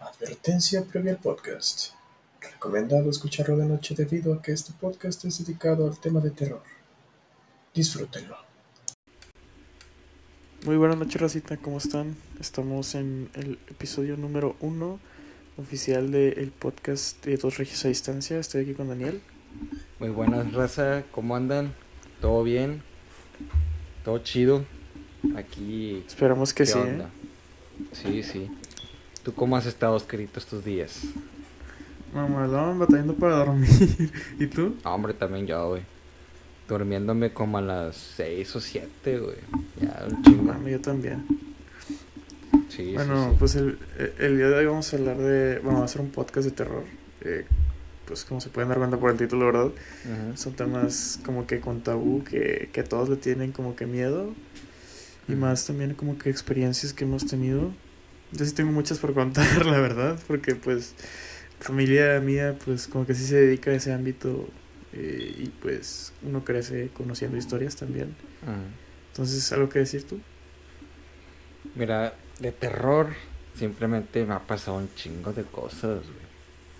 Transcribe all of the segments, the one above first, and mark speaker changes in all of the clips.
Speaker 1: Advertencia previa al podcast. Recomendado escucharlo de noche debido a que este podcast es dedicado al tema de terror. Disfrútenlo.
Speaker 2: Muy buenas noches, Racita, ¿cómo están? Estamos en el episodio número uno oficial del podcast de Dos Regios a Distancia. Estoy aquí con Daniel.
Speaker 3: Muy buenas, raza. ¿Cómo andan? ¿Todo bien? ¿Todo chido? Aquí.
Speaker 2: Esperamos que
Speaker 3: ¿qué
Speaker 2: sí. ¿eh?
Speaker 3: onda? Sí, sí. ¿Tú cómo has estado, Oscarito, estos días?
Speaker 2: Mamalón, batallando para dormir. ¿Y tú?
Speaker 3: Ah, hombre, también yo, güey. Durmiéndome como a las 6 o 7, güey. Ya, un chingo.
Speaker 2: Mami, yo también.
Speaker 3: Sí,
Speaker 2: bueno,
Speaker 3: sí, sí.
Speaker 2: pues el, el día de hoy vamos a hablar de. Bueno, va a ser un podcast de terror. Eh, pues como se pueden dar cuenta por el título, ¿verdad? Son temas como que con tabú, que, que todos le tienen como que miedo. Y más también como que experiencias que hemos tenido. Yo sí tengo muchas por contar, la verdad, porque pues familia mía pues como que sí se dedica a ese ámbito eh, y pues uno crece conociendo historias también. Entonces, ¿algo que decir tú?
Speaker 3: Mira, de terror, simplemente me ha pasado un chingo de cosas, güey.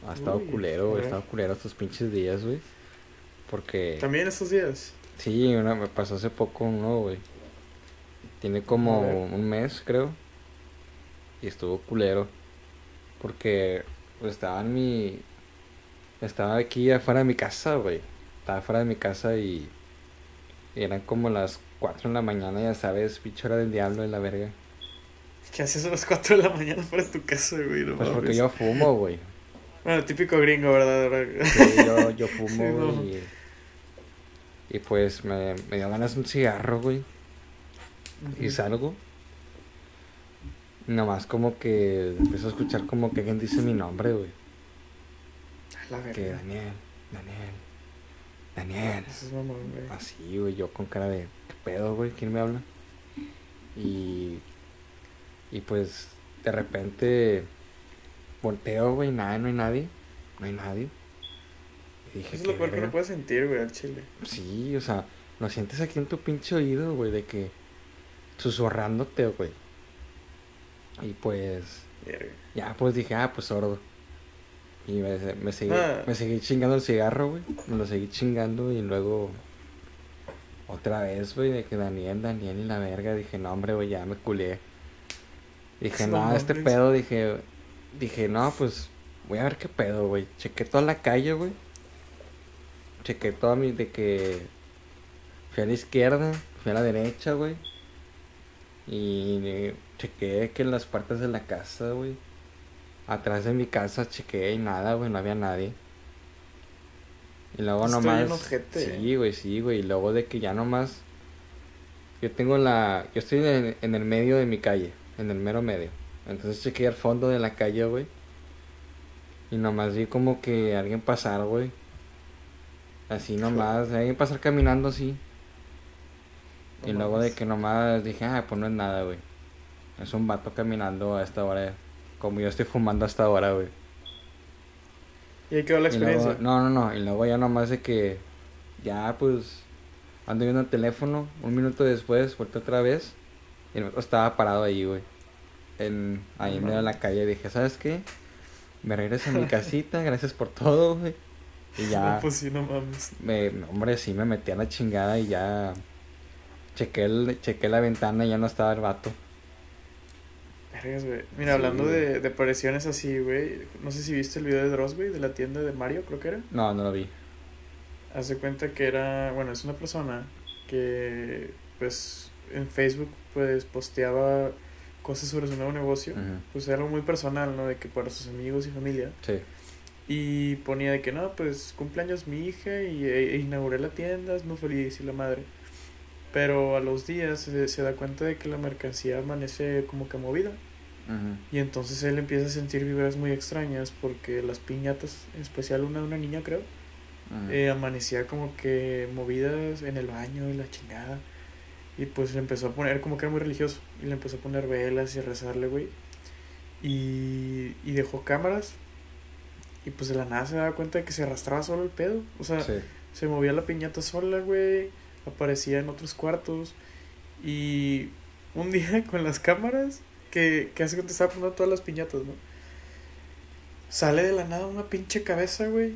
Speaker 3: Ha estado
Speaker 2: Uy,
Speaker 3: culero. Ha estado culero estos pinches días, güey. Porque.
Speaker 2: También estos días.
Speaker 3: Sí, una, me pasó hace poco uno, güey. Tiene como un mes, creo. Y estuvo culero. Porque pues, estaba en mi. Estaba aquí afuera de mi casa, güey. Estaba afuera de mi casa y. y eran como las 4 de la mañana, ya sabes, pinche hora del diablo de la verga.
Speaker 2: ¿Qué haces a las 4 de la mañana fuera de tu casa, güey? No
Speaker 3: Pues porque yo fumo, güey.
Speaker 2: Bueno, típico gringo, ¿verdad?
Speaker 3: Sí, yo, yo fumo,
Speaker 2: Sí, no.
Speaker 3: y, y pues me, me dio ganas un cigarro, güey. y salgo. Nomás como que empiezo a escuchar como que alguien dice mi nombre, güey.
Speaker 2: A la
Speaker 3: Que
Speaker 2: verga.
Speaker 3: Daniel, Daniel, Daniel.
Speaker 2: Eso es mamón, güey.
Speaker 3: Así, güey, yo con cara de ¿qué pedo, güey? ¿Quién me habla? Y y pues de repente volteo, güey, nada, no hay nadie. No hay nadie. Y dije,
Speaker 2: Eso es lo
Speaker 3: "¿Qué
Speaker 2: peor que
Speaker 3: verga?".
Speaker 2: uno puede sentir, güey, al chile.
Speaker 3: Sí, o sea, lo sientes aquí en tu pinche oído, güey, de que susurrándote, güey. Y pues, ya pues dije, ah, pues sordo. Y me, me seguí,
Speaker 2: Ah.
Speaker 3: me seguí chingando el cigarro, güey. Me lo seguí chingando y luego otra vez, güey, de que Daniel, Daniel y la verga. Dije, no, hombre, güey, ya me culé. Dije,
Speaker 2: No
Speaker 3: no, este pedo, dije, dije, no, pues voy a ver qué pedo, güey. Chequé toda la calle, güey. Chequé toda mi, de que fui a la izquierda, fui a la derecha, güey. Y eh, chequé que en las partes de la casa, güey. Atrás de mi casa chequé y nada, güey, no había nadie. Y luego
Speaker 2: Estoy
Speaker 3: nomás. Sí, güey, sí, güey. Y luego de que ya nomás. Yo tengo la. Yo estoy en, en el medio de mi calle, en el mero medio. Entonces chequé al fondo de la calle, güey. Y nomás vi como que alguien pasar, güey. Así nomás, alguien pasar caminando así.
Speaker 2: No
Speaker 3: y luego de que nomás dije, ah, pues no es nada, güey. Es un vato caminando a esta hora. Como yo estoy fumando hasta ahora, güey.
Speaker 2: Y ahí quedó la
Speaker 3: luego-
Speaker 2: experiencia.
Speaker 3: no, no, no. Y luego ya nomás de que. Ya, pues. Ando viendo el teléfono. Un minuto después, vuelto otra vez. Y el vato estaba parado ahí, güey. En, ahí en medio de la calle. Dije, ¿sabes qué? Me regreso a mi casita. gracias por todo, güey. Y ya.
Speaker 2: No, pues sí, no mames.
Speaker 3: Me, hombre, sí me metí a la chingada y ya. Chequé, el, chequé la ventana y ya no estaba el vato.
Speaker 2: Vergas, güey. Mira,
Speaker 3: Sí,
Speaker 2: hablando
Speaker 3: güey.
Speaker 2: de, de apariciones así, güey. No sé si viste el video de Dross, güey, de la tienda de Mario, creo que era.
Speaker 3: No, no lo vi.
Speaker 2: Hace cuenta que era, bueno, es una persona que, pues, en Facebook, pues, posteaba cosas sobre su nuevo negocio. Pues era algo muy personal, ¿no? De que para sus amigos y familia.
Speaker 3: Sí.
Speaker 2: Y ponía de que, no, pues, cumpleaños mi hija y e- e inauguré la tienda, es muy feliz y la madre. Pero a los días se, se da cuenta de que la mercancía amanece como que movida. Y entonces él empieza a sentir vibras muy extrañas porque las piñatas, en especial una de una niña creo, eh, amanecía como que movidas en el baño y la chingada. Y pues le empezó a poner, como que era muy religioso, y le empezó a poner velas y a rezarle, güey. Y, y dejó cámaras. Y pues de la nada se daba cuenta de que se arrastraba solo el pedo. O sea,
Speaker 3: Sí.
Speaker 2: se movía la piñata sola, güey. Aparecía en otros cuartos. Y un día con las cámaras, que, que hace que te estaba poniendo todas las piñatas, ¿no? sale de la nada una pinche cabeza, güey,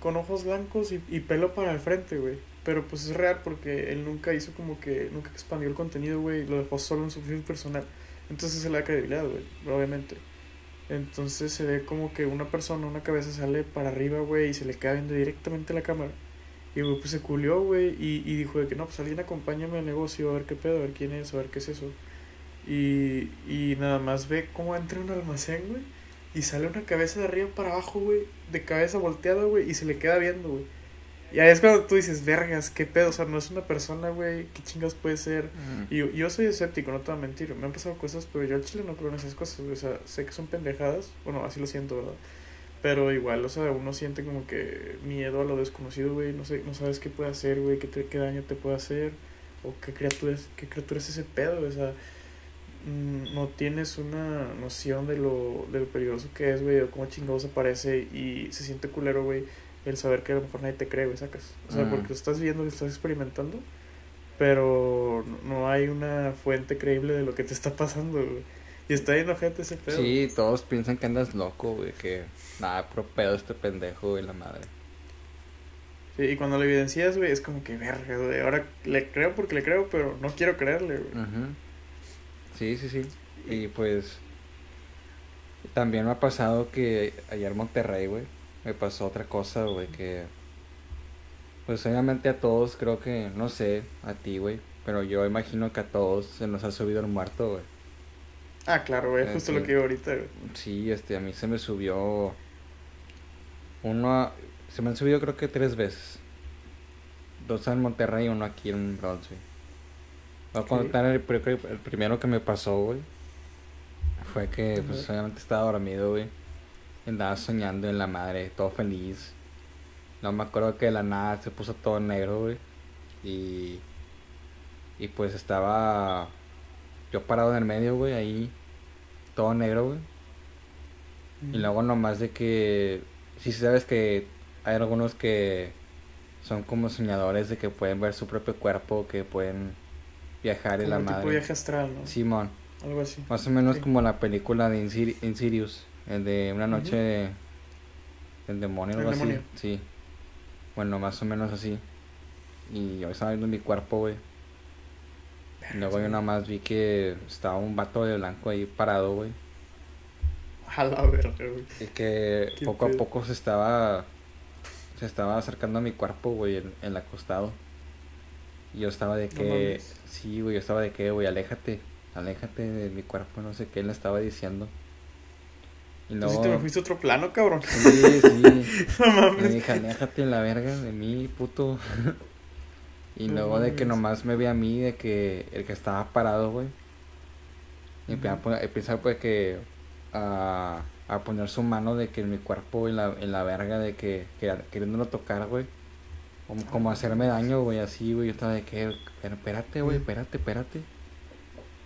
Speaker 2: con ojos blancos y, y pelo para el frente, güey. Pero pues es real porque él nunca hizo como que, nunca expandió el contenido, güey, lo dejó solo en su feed personal. Entonces se le da credibilidad, güey, obviamente. Entonces se ve como que una persona, una cabeza sale para arriba, güey, y se le queda viendo directamente a la cámara. Y güey, pues se culió, güey, y, y dijo de que no, pues alguien acompáñame al negocio, a ver qué pedo, a ver quién es, a ver qué es eso. Y, y nada más ve cómo entra en un almacén, güey, y sale una cabeza de arriba para abajo, güey, de cabeza volteada, güey, y se le queda viendo, güey. Y ahí es cuando tú dices, vergas, qué pedo, o sea, no es una persona, güey, qué chingas puede ser.
Speaker 3: Mm.
Speaker 2: Y yo, yo soy escéptico, no te voy a mentir, me han pasado cosas, pero yo al chile no creo en esas cosas, güey, o sea, sé que son pendejadas, bueno, así lo siento, ¿verdad? Pero igual, o sea, uno siente como que miedo a lo desconocido, güey, no sé, no sabes qué puede hacer, güey, qué, te- qué daño te puede hacer, o qué criatura es, qué criatura es ese pedo, güey, o sea, no tienes una noción de lo, de lo peligroso que es, güey, o cómo chingados aparece y se siente culero, güey, el saber que a lo mejor nadie te cree, güey, sacas. O sea,
Speaker 3: Mm.
Speaker 2: porque lo estás viendo, lo estás experimentando, pero no- hay una fuente creíble de lo que te está pasando, güey. Y está bien ojete ese pedo.
Speaker 3: Sí, todos piensan que andas loco, güey, que nada, puro pedo este pendejo, güey, la madre.
Speaker 2: Sí, y cuando lo evidencias, güey, es como que verga, güey. Ahora le creo porque le creo, pero no quiero creerle, güey.
Speaker 3: Ujú. Sí, sí, sí. Y pues también me ha pasado que ayer en Monterrey, güey, me pasó otra cosa, güey, que pues obviamente a todos creo que, no sé, a ti, güey, pero yo imagino que a todos se nos ha subido el muerto, güey.
Speaker 2: Ah, claro, güey, justo lo que digo ahorita, güey.
Speaker 3: Sí, este, a mí se me subió uno, se me han subido creo que tres veces. Dos en Monterrey y uno aquí en Brunswick. Voy a contar el, pri- el primero que me pasó, güey. Fue que, pues, obviamente estaba dormido, güey. Andaba soñando en la madre, todo feliz. No me acuerdo que de la nada se puso todo negro, güey. Y, y pues estaba yo parado en el medio, güey, ahí, todo negro, güey. Y luego nomás de que, si sabes que hay algunos que son como soñadores de que pueden ver su propio cuerpo, que pueden viajar en la
Speaker 2: tipo
Speaker 3: madre.
Speaker 2: viaje astral, ¿no?
Speaker 3: Simón,
Speaker 2: Algo así.
Speaker 3: más o menos
Speaker 2: Sí.
Speaker 3: como la película de Insir- Insidious, el de una noche
Speaker 2: Ujú.
Speaker 3: de- del demonio,
Speaker 2: El
Speaker 3: algo así.
Speaker 2: demonio.
Speaker 3: Sí. Bueno, más o menos así. Y yo estaba viendo mi cuerpo, güey. Luego yo nada más vi que estaba un vato de blanco ahí parado, güey.
Speaker 2: A la verga, güey.
Speaker 3: Y que poco a poco se estaba se estaba acercando a mi cuerpo, güey, en, en el acostado. Y yo estaba de que,
Speaker 2: mames.
Speaker 3: sí, güey, yo estaba de que, güey, aléjate, aléjate de mi cuerpo, no sé qué él le estaba diciendo. Y
Speaker 2: Tú
Speaker 3: luego,
Speaker 2: sí te me fuiste a otro plano, cabrón.
Speaker 3: sí, sí,
Speaker 2: no
Speaker 3: y me
Speaker 2: mames.
Speaker 3: dije, aléjate en la verga de mí, puto. y
Speaker 2: No
Speaker 3: luego de que
Speaker 2: mames.
Speaker 3: nomás me ve a mí, de que el que estaba parado, güey. Y empieza a
Speaker 2: Ujú.
Speaker 3: pon- empieza pues que a, a poner su mano de que en mi cuerpo, en la, en la verga, de que, que queriéndolo tocar, güey. Como, como hacerme daño, güey, así, güey. Yo estaba de que, pero espérate, güey, espérate, espérate.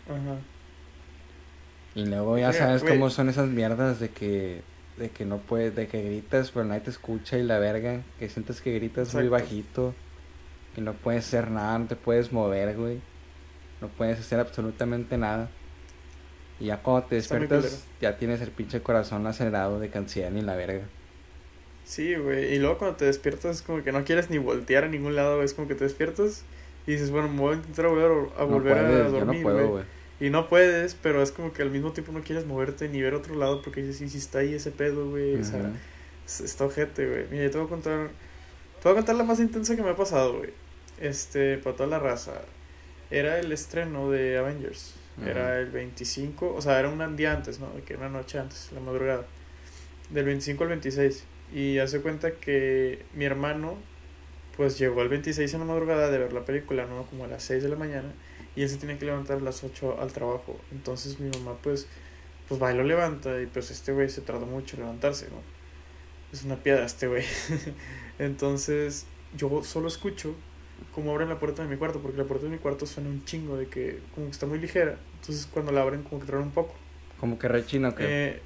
Speaker 2: Ajá.
Speaker 3: Y luego ya sabes cómo son esas mierdas de que, de que no puedes, de que gritas pero nadie te escucha y la verga, que sientes que gritas muy bajito, que no puedes hacer nada, no te puedes mover, güey. No puedes hacer absolutamente nada. Y ya cuando te despiertas, ya tienes el pinche corazón acelerado de canción y la verga.
Speaker 2: Sí, güey. Y luego cuando te despiertas es como que no quieres ni voltear a ningún lado, güey. Es como que te despiertas y dices, bueno, me voy a intentar volver a,
Speaker 3: no
Speaker 2: volver
Speaker 3: puedes,
Speaker 2: a dormir, güey. Y no puedes, pero es como que al mismo tiempo no quieres moverte ni ver otro lado porque dices, sí, sí está ahí ese pedo, güey. O sea, está ojete, güey. Mira, yo te voy a contar, te voy a contar la más intensa que me ha pasado, güey. Este, para toda la raza. Era el estreno de Avengers. Era el 25, o sea, era un día antes, ¿no? De que una noche antes, la madrugada. Del 25 al 26. Y hace cuenta que mi hermano, pues llegó al 26 en la madrugada de ver la película, ¿no? Como a las 6 de la mañana. Y él se tiene que levantar a las 8 al trabajo. Entonces mi mamá, pues, pues va y lo levanta. Y pues este güey se tardó mucho en levantarse, ¿no? Es una piedra este güey. Entonces yo solo escucho cómo abren la puerta de mi cuarto, porque la puerta de mi cuarto suena un chingo de que como que está muy ligera. Entonces cuando la abren como que truena un poco.
Speaker 3: Como que rechino, creo.
Speaker 2: Eh,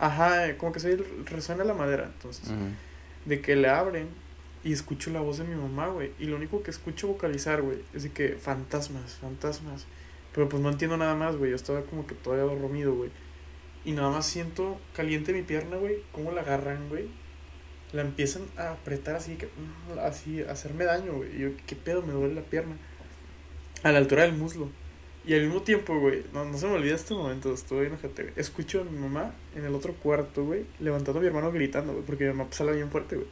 Speaker 2: ajá, como que se resuena la madera. Entonces, de que le abren y escucho la voz de mi mamá, güey. Y lo único que escucho vocalizar, güey, es de que fantasmas, fantasmas. Pero pues no entiendo nada más, güey. Yo estaba como que todavía dormido, güey. y nada más siento caliente mi pierna, güey, cómo la agarran, güey. La empiezan a apretar así, que, mm, así, a hacerme daño, güey. Y yo, ¿qué pedo? Me duele la pierna. A la altura del muslo. Y al mismo tiempo, güey, no, no se me olvida este momento, estoy enojate, güey. Escucho a mi mamá en el otro cuarto, güey, levantando a mi hermano gritando, güey, porque mi mamá sale bien fuerte, güey.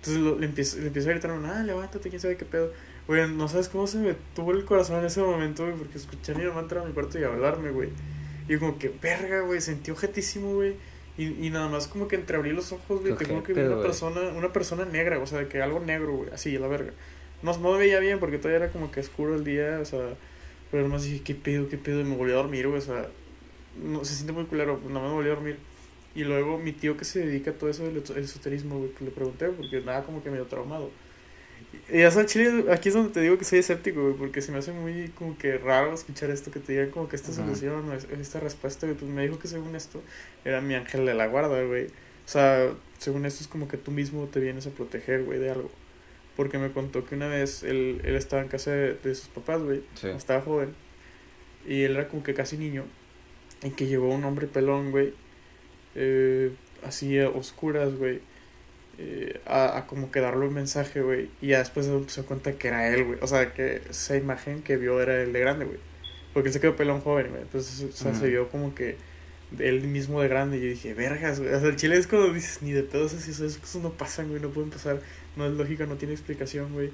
Speaker 2: Entonces lo- le, empiezo, le empiezo a gritar, ah, levántate, quién sabe qué pedo. Güey, no sabes cómo se me tuvo el corazón en ese momento, güey, porque escuché a mi mamá entrar a mi cuarto y hablarme, güey. Y como que, verga, güey, sentí objetísimo, güey. Y, y nada más como que entreabrí los ojos, güey. Te juro que vi una persona, una persona negra, o sea, de que algo negro, güey, así, la verga. No, no me veía bien porque todavía era como que oscuro el día, o sea, pero nomás dije, ¿qué pedo, qué pedo? Y me volví a dormir, güey, o sea, no, se siente muy culero, pues nada más me volví a dormir. Y luego mi tío que se dedica a todo eso del eso- esoterismo, güey, pues le pregunté, porque nada como que medio traumado. Y ya chile, aquí es donde te digo que soy escéptico, güey, porque se me hace muy como que raro escuchar esto, que te digan como que esta
Speaker 3: Ajá.
Speaker 2: solución esta respuesta, güey, pues me dijo que según esto era mi ángel de la guarda, güey. O sea, según esto es como que tú mismo te vienes a proteger, güey, de algo. Porque me contó que una vez él, él estaba en casa de, de sus papás, güey,
Speaker 3: Sí.
Speaker 2: estaba joven, y él era como que casi niño, y que llegó un hombre pelón, güey, eh, así a oscuras, güey, eh, a, a como que darle un mensaje, güey, y ya después se dio cuenta que era él, güey, o sea, que esa imagen que vio era el de grande, güey, porque él se quedó pelón joven, güey, entonces, o sea, se vio como que él mismo de grande, y yo dije, vergas, güey, o sea, el chile es cuando dices, ni de pedos así, esas cosas no pasan, güey, no pueden pasar, no es lógica, no tiene explicación, güey.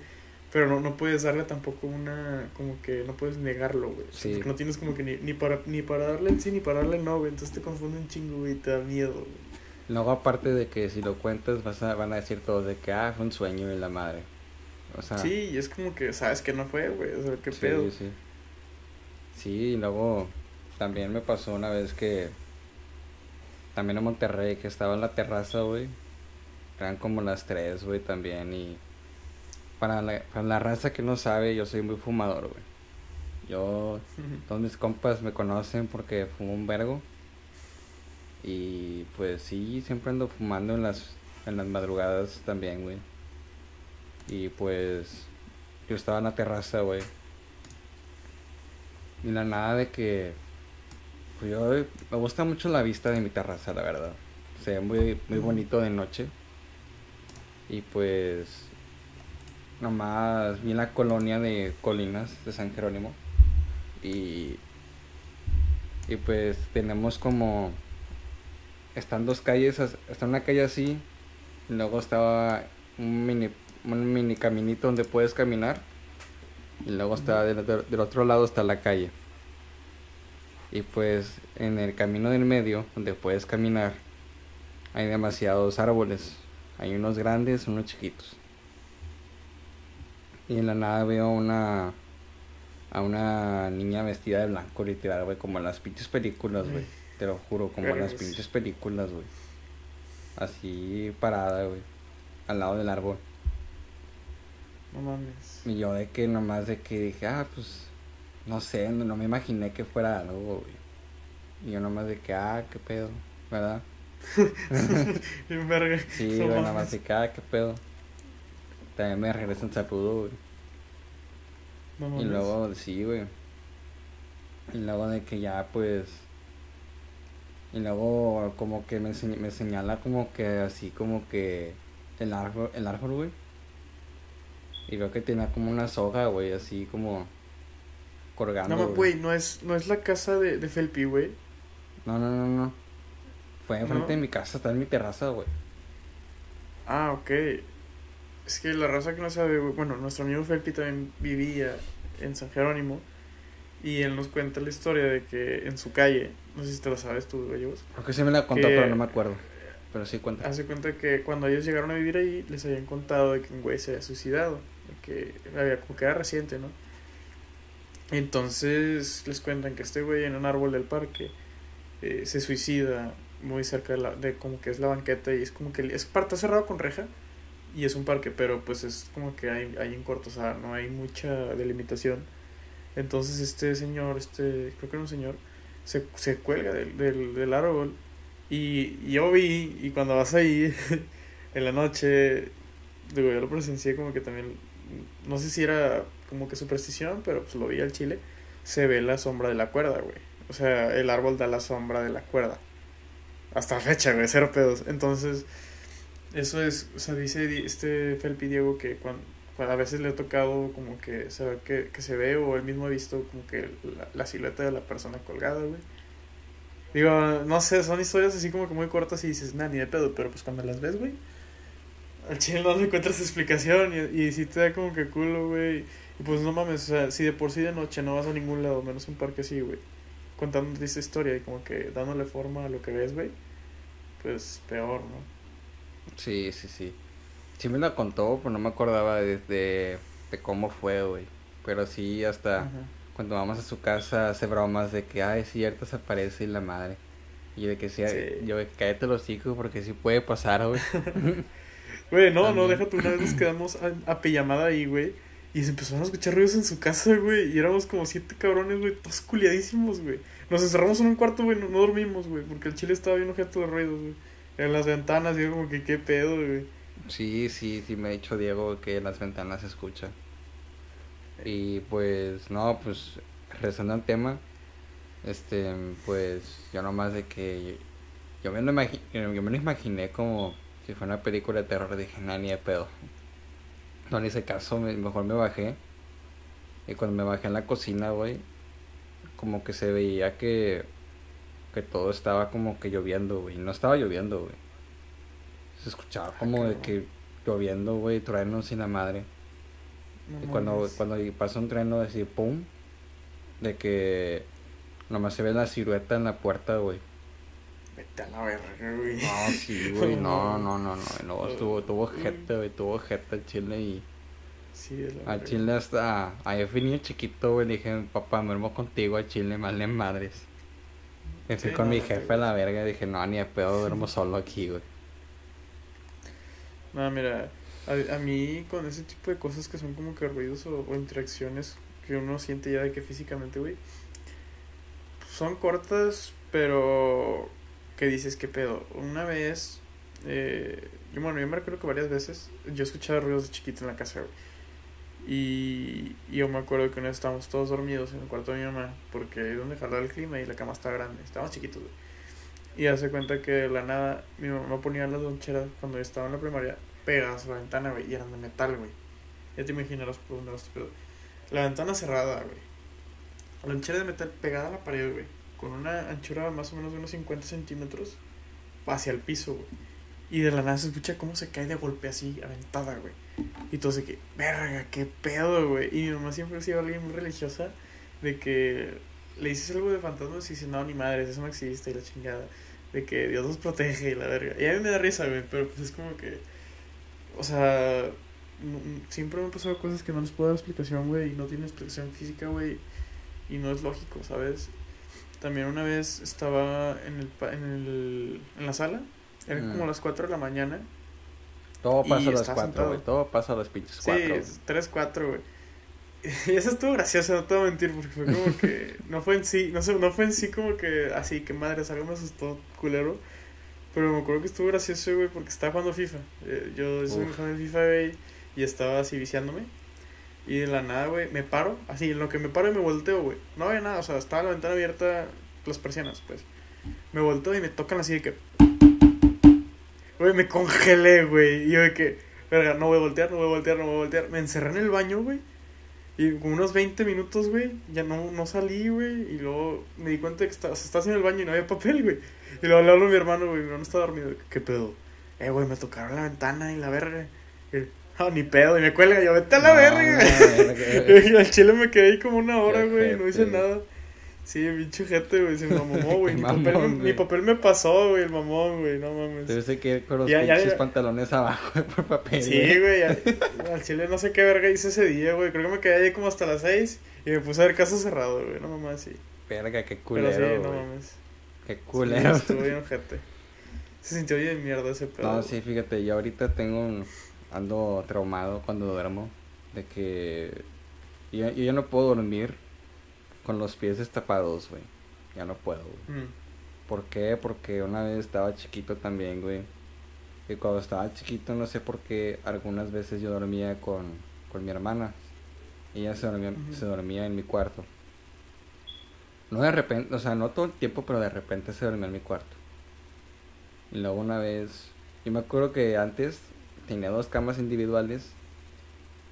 Speaker 2: Pero no, no puedes darle tampoco una, como que no puedes negarlo, güey.
Speaker 3: Sí.
Speaker 2: porque no tienes como que ni, ni, para, ni para darle el sí ni para darle no, güey. Entonces te confunde un chingo, güey, y te da miedo, güey.
Speaker 3: Luego aparte de que si lo cuentas vas a, van a decir todos de que ah, fue un sueño y la madre. O sea,
Speaker 2: Sí, y es como que sabes que no fue, güey. O sea, qué
Speaker 3: sí,
Speaker 2: pedo.
Speaker 3: sí. Sí, y luego también me pasó una vez que también en Monterrey que estaba en la terraza, güey. Eran como las tres, güey, también y para la, para la raza que no sabe, yo soy muy fumador, güey. Yo Todos mis compas me conocen porque fumo un vergo. Y pues sí, siempre ando fumando en las, en las madrugadas también, güey. Y pues yo estaba en la terraza, güey. Y la nada de que... Pues yo me gusta mucho la vista de mi terraza, la verdad. Se ve muy, muy bonito de noche. Y pues... Nomás vi la colonia de Colinas de San Jerónimo. Y, y pues tenemos como... Están dos calles, está una calle así. Y luego estaba un mini, un mini caminito donde puedes caminar. Y luego está del, otro- del otro lado está la calle. Y pues en el camino del medio, donde puedes caminar, hay demasiados árboles. Hay unos grandes, unos chiquitos. Y en la nada veo una a una niña vestida de blanco, literal, güey, como en las pinches películas, güey. Te lo juro, como en las pinches películas, güey. Así parada, güey. Al lado del árbol.
Speaker 2: No mames.
Speaker 3: Y yo de que nomás de que dije, ah, pues, no sé, no, no me imaginé que fuera algo, güey. Y yo nomás de que, ah, qué pedo, ¿verdad?
Speaker 2: Verga.
Speaker 3: Sí, güey,
Speaker 2: mames.
Speaker 3: nomás de que, ah, qué pedo. También me regresan saludo, güey.
Speaker 2: No
Speaker 3: Y luego, sí, güey. Y luego de que ya, pues... Y luego como que me, me señala como que así como que el árbol, el árbol, güey. Y veo que tenía como una soga, güey, así como colgando.
Speaker 2: No güey, no es, no es la casa de, de Felpi, güey.
Speaker 3: No, no, no, no. Fue enfrente
Speaker 2: ¿No?
Speaker 3: de mi casa, está en mi terraza, güey.
Speaker 2: Ah, ok. Es que la raza que no sabe, güey, bueno, nuestro amigo Felpi también vivía en San Jerónimo y él nos cuenta la historia de que en su calle, no sé si te lo sabes tú, gallegos,
Speaker 3: Creo que sí me la contó, pero no me acuerdo. Pero sí cuenta.
Speaker 2: hace cuenta que cuando ellos llegaron a vivir ahí les habían contado de que un güey se había suicidado, de que había como que era reciente, ¿no? Entonces les cuentan que este güey en un árbol del parque eh, se suicida muy cerca de, la, de como que es la banqueta y es como que es parte cerrado con reja y es un parque, pero pues es como que hay, hay en corto, no hay mucha delimitación. Entonces este señor, este, creo que era un señor, se, se cuelga del, del, del árbol y, y yo vi, y cuando vas ahí en la noche, digo, yo lo presencié como que también, no sé si era como que superstición, pero pues lo vi al chile, se ve la sombra de la cuerda, güey. O sea, el árbol da la sombra de la cuerda. Hasta fecha, güey, cero pedos. Entonces, eso es, o sea, dice este Felpi Diego que cuando, a veces le ha tocado como que ve, que, que se ve o él mismo ha visto como que la, la silueta de la persona colgada, güey. Digo, no sé, son historias así como que muy cortas y dices, nah, ni de pedo, pero pues cuando las ves, güey, al chile no le encuentras explicación y, y sí te da como que culo, güey. Y pues no mames, o sea, si de por sí de noche no vas a ningún lado, menos un parque así, güey, contándote esta historia y como que dándole forma a lo que ves, güey, pues peor, ¿no?
Speaker 3: Sí, sí, sí. Sí me lo contó, pero no me acordaba de, de, de cómo fue, güey. Pero sí, hasta
Speaker 2: Ajá.
Speaker 3: cuando vamos a su casa hace bromas de que, ay, cierto, se aparece y la madre. Y de que sí,
Speaker 2: Sí.
Speaker 3: yo, cállate los hijos porque sí puede pasar, güey.
Speaker 2: Güey, no, no,
Speaker 3: También.
Speaker 2: deja tú, una vez nos quedamos a, a pijamada ahí, güey. Y se empezaron a escuchar ruidos en su casa, güey. Y éramos como siete cabrones, güey, todos culiadísimos, güey. Nos encerramos en un cuarto, güey, no, dormimos, güey. Porque el chile estaba bien objeto de ruidos, güey. En las ventanas, yo como que qué pedo, güey.
Speaker 3: Sí, sí, sí me ha dicho Diego que en las ventanas se escucha. Y pues, no, pues, regresando al tema, este, pues, yo nomás de que yo me lo, yo me lo imaginé como si fuera una película de terror, dije, ni de pedo. No le hice caso, me- mejor me bajé. Y cuando me bajé en la cocina, güey, como que se veía que, que todo estaba como que lloviendo, güey. No estaba lloviendo, güey. Se escuchaba como de que lloviendo, güey, truenos sin la madre.
Speaker 2: No
Speaker 3: Y cuando,
Speaker 2: mames.
Speaker 3: cuando pasa un trueno, así, pum, de que nomás se ve la silueta en la puerta, güey.
Speaker 2: Vete a la verga, güey.
Speaker 3: No, sí, güey, no, no, no, no, no, estuvo, tuvo gente, güey, tuvo gente al chile y
Speaker 2: Sí, es la
Speaker 3: al chile hasta, ahí fui niño chiquito, güey, le dije, papá, me duermo contigo al chile, mal de madres. Me fui
Speaker 2: Sí,
Speaker 3: con
Speaker 2: no,
Speaker 3: mi jefe a la verga, dije, no, ni de pedo, duermo solo aquí, güey.
Speaker 2: No, mira, a, a mí con ese tipo de cosas que son como que ruidos o, o interacciones que uno siente ya de que físicamente, güey, son cortas, pero que dices, ¿qué pedo? Una vez, eh, yo, bueno, yo me recuerdo que varias veces yo escuchaba ruidos de chiquito en la casa, güey. Y, yo me acuerdo que una vez estábamos todos dormidos en el cuarto de mi mamá, porque es donde jalaba el clima y la cama estaba grande, estábamos chiquitos, güey. Y hace cuenta que la nada mi mamá ponía las loncheras cuando estaba en la primaria pegadas a la ventana, güey, y eran de metal, güey. Ya te imaginarás por dónde va este pedo. La ventana cerrada, güey. La lonchera de metal pegada a la pared, güey. Con una anchura más o menos de unos 50 centímetros hacia el piso, güey. Y de la nada se escucha cómo se cae de golpe así, aventada, güey. Y todo de que, verga, qué pedo, güey. Y mi mamá siempre ha sido alguien muy religiosa de que le dices algo de fantasmas y dice, no, ni madres, eso no existe y la chingada. De que Dios nos protege y la verga. Y a mí me da risa, güey, pero pues es como que, o sea, siempre me han pasado cosas que no les puedo dar explicación, güey, y no tiene explicación física, güey, y no es lógico, ¿sabes? También una vez estaba en el, en el en la sala, eran
Speaker 3: Mm.
Speaker 2: como las 4 de la mañana.
Speaker 3: Todo pasa a las
Speaker 2: estaba
Speaker 3: cuatro,
Speaker 2: sentado.
Speaker 3: güey, todo pasa a las pinches
Speaker 2: Sí,
Speaker 3: cuatro. güey.
Speaker 2: 3, 4, güey. Y eso estuvo gracioso, no te voy a mentir, porque fue como que. No fue en sí, no sé, no fue en sí como que así, que madre, algo me asustó, culero. Pero me acuerdo que estuvo gracioso, güey, porque estaba jugando FIFA. Eh, Yo soy un fan de FIFA, güey, y estaba así viciándome. Y de la nada, güey, me paro, así, en lo que me paro y me volteo, güey. No había nada, o sea, estaba la ventana abierta, las persianas, pues. Me volteo y me tocan así de que. Güey, me congelé, güey. Y yo de que, verga, no voy a voltear, no voy a voltear, no voy a voltear. Me encerré en el baño, güey. Y con unos 20 minutos, güey, ya no, no salí, güey. Y luego me di cuenta de que estaba, o en el baño y no había papel, güey. Y luego le a mi hermano, güey. Mi hermano estaba dormido. ¿Qué pedo? Eh, güey, me tocaron la ventana y la verga. Ah, ni pedo. Y me cuelga. Yo, vete a la
Speaker 3: No,
Speaker 2: verga. Y al chile me quedé ahí como una hora, güey, y no hice nada. Sí, pinche gente, güey, se me mamó, güey. Mi,
Speaker 3: Mamón,
Speaker 2: papel me- mi papel me pasó, güey, el mamón, güey, no mames.
Speaker 3: Ser que ir con los
Speaker 2: Ya,
Speaker 3: pinches
Speaker 2: ya.
Speaker 3: pantalones abajo güey, por papel.
Speaker 2: Sí, güey, al chile no sé qué verga hice ese día, güey. Creo que me quedé ahí como hasta las 6 y me puse a ver caso cerrado, güey, no mames, sí.
Speaker 3: Verga, qué
Speaker 2: Pero sí,
Speaker 3: culero,
Speaker 2: no mames.
Speaker 3: Qué
Speaker 2: Sí,
Speaker 3: culero.
Speaker 2: estuvo bien ojete. Se sintió bien mierda ese pedo.
Speaker 3: No, sí, fíjate, yo ahorita tengo un... Ando traumado cuando duermo. De que... Yo, yo ya no puedo dormir con los pies destapados, güey. Ya no puedo, güey.
Speaker 2: Mm,
Speaker 3: ¿Por qué? Porque una vez estaba chiquito también, güey. Y cuando estaba chiquito, no sé por qué, algunas veces yo dormía con, con mi hermana. Ella se dormía, se dormía en mi cuarto. No de repente, o sea, no todo el tiempo, pero de repente se dormía en mi cuarto. Y luego una vez, yo me acuerdo que antes tenía dos camas individuales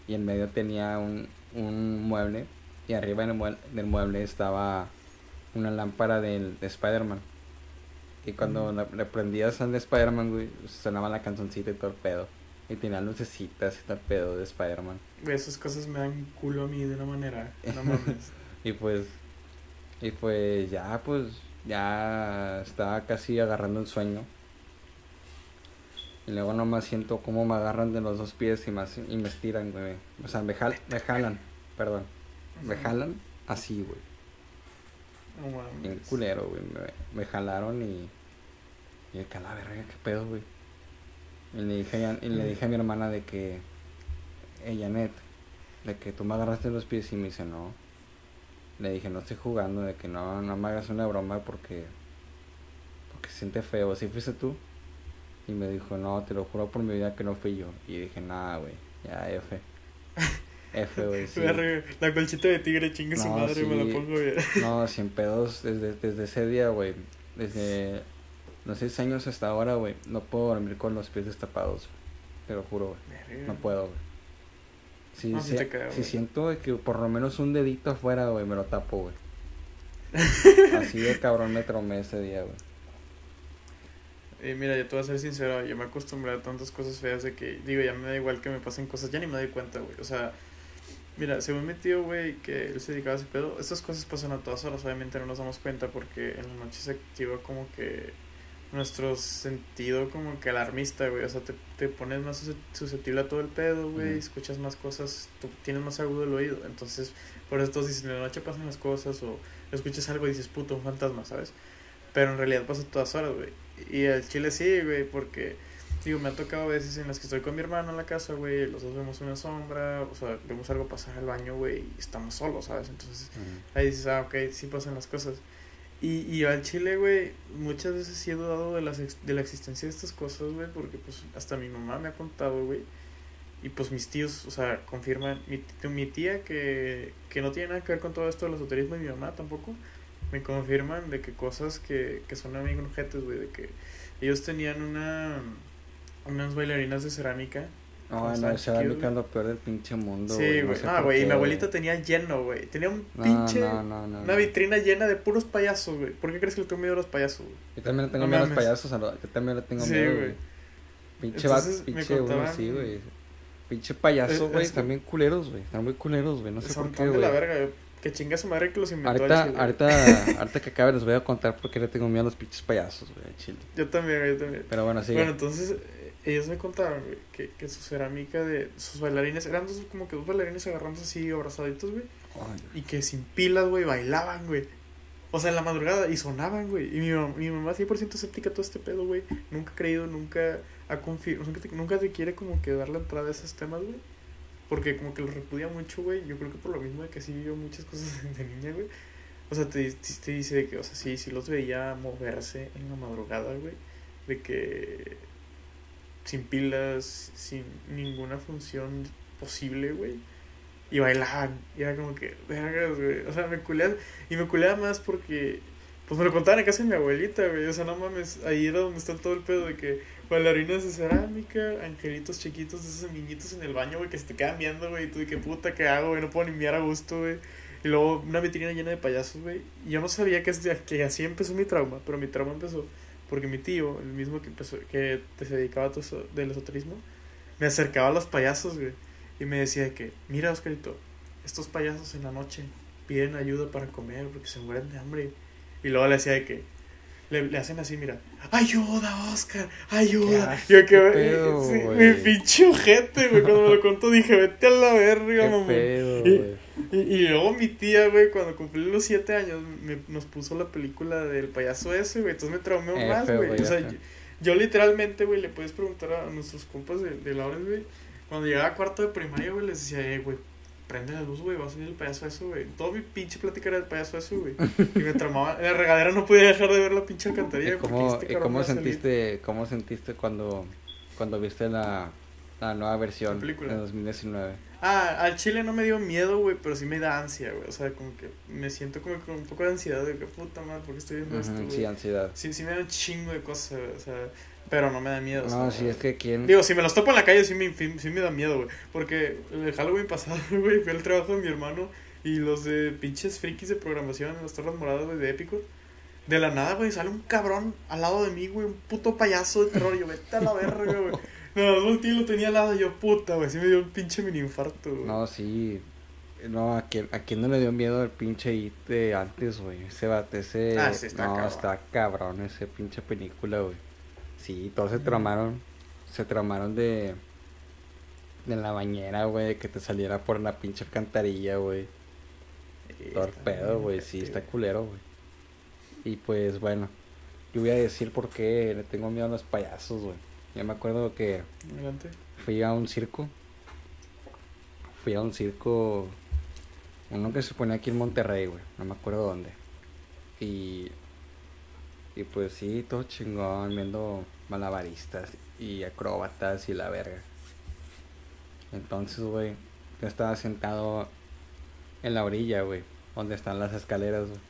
Speaker 3: y en medio tenía un, un mueble y arriba del mueble, del mueble estaba una lámpara del, de Spider-Man. Y cuando
Speaker 2: Ujú.
Speaker 3: la- le prendías al de Spider-Man, güey, sonaba la canzoncita y todo el pedo. Y tenía lucecitas y todo el pedo de Spider-Man.
Speaker 2: Esas cosas me dan culo a mí de una manera. No mames.
Speaker 3: Y pues, y pues ya, pues, ya estaba casi agarrando el sueño. Y luego nomás siento cómo me agarran de los dos pies y, más, y me estiran, güey. O sea, me, jal- me jalan, perdón. Me jalan así, güey.
Speaker 2: No mames.
Speaker 3: Bien culero, güey. Me, me jalaron y. Y de que a la verga, qué pedo, güey. Y le dije, a, y le dije a mi hermana de que. Hey, Janet, de que tú me agarraste los pies y me dice, no. Le dije, no estoy jugando, de que no, no me hagas una broma porque. Porque se siente feo. ¿Así fuiste tú? Y me dijo, no, te lo juro por mi vida que no fui yo. Y dije, nada, güey, ya, F. F, güey, sí.
Speaker 2: La colchita de tigre, chingue su
Speaker 3: No,
Speaker 2: madre, me
Speaker 3: sí.
Speaker 2: la pongo bien.
Speaker 3: No, sin pedos, desde, desde ese día, güey. Desde los seis años hasta ahora, güey. No puedo dormir con los pies destapados. güey. Te lo juro, güey. No puedo, güey. Si,
Speaker 2: No,
Speaker 3: siento que por lo menos un dedito afuera, güey, me lo tapo, güey. Así de cabrón me traumé ese día, güey.
Speaker 2: Y mira, yo te voy a ser sincero, yo me acostumbré a tantas cosas feas de que, digo, ya me da igual que me pasen cosas, ya ni me doy cuenta, güey. O sea, mira, según mi tío, güey, que él se dedicaba a ese pedo, estas cosas pasan a todas horas, obviamente no nos damos cuenta porque en la noche se activa como que nuestro sentido como que alarmista, güey. O sea, te, te pones más sus- susceptible a todo el pedo, güey, escuchas más cosas, tú tienes más agudo el oído. Entonces, por eso todos dicen, en la noche pasan las cosas o escuchas algo y dices, puto, un fantasma, ¿sabes? Pero en realidad pasa a todas horas, güey. Y el chile sí, güey, porque, digo, me ha tocado veces en las que estoy con mi hermano en la casa, güey, los dos vemos una sombra, o sea, vemos algo pasar al baño, güey, y estamos solos, ¿sabes? Entonces, ahí dices, ah, ok, sí pasan las cosas. Y, y al chile, güey, muchas veces sí he dudado de, las de la existencia de estas cosas, güey, porque pues hasta mi mamá me ha contado, güey. Y pues mis tíos, o sea, confirman, mi, mi tía que, que no tiene nada que ver con todo esto del esoterismo y mi mamá tampoco, me confirman de que cosas que, que son amigos objetos, güey, de que ellos tenían una unas bailarinas de cerámica.
Speaker 3: No,
Speaker 2: Cuando
Speaker 3: no, esa
Speaker 2: chiquillos,
Speaker 3: es lo peor del pinche mundo,
Speaker 2: Sí,
Speaker 3: no
Speaker 2: güey.
Speaker 3: sé
Speaker 2: No,
Speaker 3: por
Speaker 2: güey, y mi abuelita tenía lleno, güey. Tenía un
Speaker 3: No,
Speaker 2: pinche
Speaker 3: no, no, no,
Speaker 2: una vitrina llena de puros payasos, güey. ¿Por qué crees que le tengo miedo a los payasos, güey?
Speaker 3: Yo también le tengo miedo a los payasos, a lo- yo también le tengo
Speaker 2: Sí,
Speaker 3: miedo,
Speaker 2: güey.
Speaker 3: güey. Pinche
Speaker 2: Entonces,
Speaker 3: pinche uno
Speaker 2: contaban-
Speaker 3: así, güey. Pinche payaso,
Speaker 2: Es-
Speaker 3: güey,
Speaker 2: es
Speaker 3: bien culeros, güey. Están muy culeros, güey, no sé
Speaker 2: Son
Speaker 3: por qué,
Speaker 2: de la
Speaker 3: güey.
Speaker 2: verga, güey. Que chinga su madre que los inventó
Speaker 3: Ahorita, ahorita, ahorita que acabe les voy a contar por qué le tengo miedo a los pinches payasos, güey, chile.
Speaker 2: Yo también, yo también.
Speaker 3: Pero bueno, sí.
Speaker 2: Bueno, entonces eh, ellos me contaron, güey, que, que su cerámica de sus bailarines, eran dos, como que dos bailarines agarrándose así, abrazaditos, güey. Y que sin pilas, güey, bailaban, güey. O sea, en la madrugada y sonaban, güey. Y mi, mam- mi mamá 100% escéptica todo este pedo, güey. Nunca ha creído, nunca ha confiado, nunca te, nunca te quiere como que dar la entrada a esos temas, güey. Porque como que los repudia mucho, güey. Yo creo que por lo mismo de que sí vivió muchas cosas de niña, güey. O sea, te, te, dice de que, o sea, sí, sí los veía moverse en la madrugada, güey. De que sin pilas, sin ninguna función posible, güey. Y bailaban. Y era como que, vergas, güey. O sea, me culea. Y me culea más porque, pues me lo contaban en casa de mi abuelita, güey. O sea, no mames. Ahí era donde está todo el pedo de que bailarinas de cerámica, angelitos chiquitos, esos niñitos en el baño, güey, que se te quedan viendo, güey. Y tú qué puta, ¿qué hago, güey? No puedo ni mirar a gusto, güey. Y luego una vitrina llena de payasos, güey. Y yo no sabía que, que así empezó mi trauma, pero mi trauma empezó porque mi tío, el mismo que empezó, que se dedicaba a todo eso del esoterismo, me acercaba a los payasos, güey. Y me decía que, mira, Oscarito, estos payasos en la noche piden ayuda para comer porque se mueren de hambre. Y luego le decía de que, le, le hacen así, mira, ayuda, Oscar, ayuda. Yo que,
Speaker 3: pedo,
Speaker 2: sí,
Speaker 3: güey.
Speaker 2: mi pinche ojete, güey, cuando me lo contó dije, vete a la verga, mamá. Y-. Y, y luego mi tía, güey, cuando cumplí los siete años, me, nos puso la película del payaso ese, güey. Entonces me traumé
Speaker 3: F,
Speaker 2: más, güey. O sea, yo, yo literalmente, güey, le puedes preguntar a nuestros compas de, de Lawrence, güey. Cuando llegaba a cuarto de primaria, güey, les decía, eh, güey, prende la luz, güey, va a salir el payaso eso, güey. Todo mi pinche plática era del payaso eso, güey. Y me traumaba. En la regadera no podía dejar de ver la pinche alcantarilla.
Speaker 3: ¿Y
Speaker 2: porque
Speaker 3: cómo,
Speaker 2: este
Speaker 3: cómo sentiste, cómo sentiste cuando, cuando viste la, La nueva versión de 2019.
Speaker 2: Ah, al chile no me dio miedo, güey, pero sí me da ansia, güey. O sea, como que me siento como con un poco de ansiedad de que puta madre, ¿por qué estoy viendo esto,
Speaker 3: sí, ansiedad.
Speaker 2: Sí, sí me da un chingo de cosas, güey, o sea, pero no me da miedo. o
Speaker 3: No,
Speaker 2: sea,
Speaker 3: sí, es que quién.
Speaker 2: Digo, si me los topo en la calle sí me, sí, me da miedo, güey. Porque el Halloween pasado, güey, fui al trabajo de mi hermano y los de pinches frikis de programación en las torres moradas, güey, de épico. De la nada, güey, sale un cabrón al lado de mí, güey, un puto payaso de terror. Y yo, vete a la verga, güey. No, un tío lo tenía al lado y yo, puta, güey, sí me dio un pinche mini infarto, güey.
Speaker 3: No, sí. No, ¿a quién, ¿a quién no le dio miedo el pinche It de antes, güey? Ese bate, ese...
Speaker 2: Ah, sí, está
Speaker 3: no,
Speaker 2: cabrón.
Speaker 3: está cabrón ese pinche película, güey. Sí, todos se tramaron. Se tramaron de... De la bañera, güey, que te saliera por la pinche alcantarilla, güey.
Speaker 2: Sí,
Speaker 3: Todo el
Speaker 2: está
Speaker 3: pedo,
Speaker 2: bien
Speaker 3: güey, sí, está culero, güey. Y pues, bueno, yo voy a decir por qué le tengo miedo a los payasos, güey. Yo me acuerdo que
Speaker 2: Adelante.
Speaker 3: fui a un circo. Fui a un circo. Uno que se pone aquí en Monterrey, güey. No me acuerdo dónde. Y. Y pues sí, todo chingón, viendo malabaristas y acróbatas y la verga. Entonces, güey, yo estaba sentado en la orilla, güey, donde están las escaleras, güey.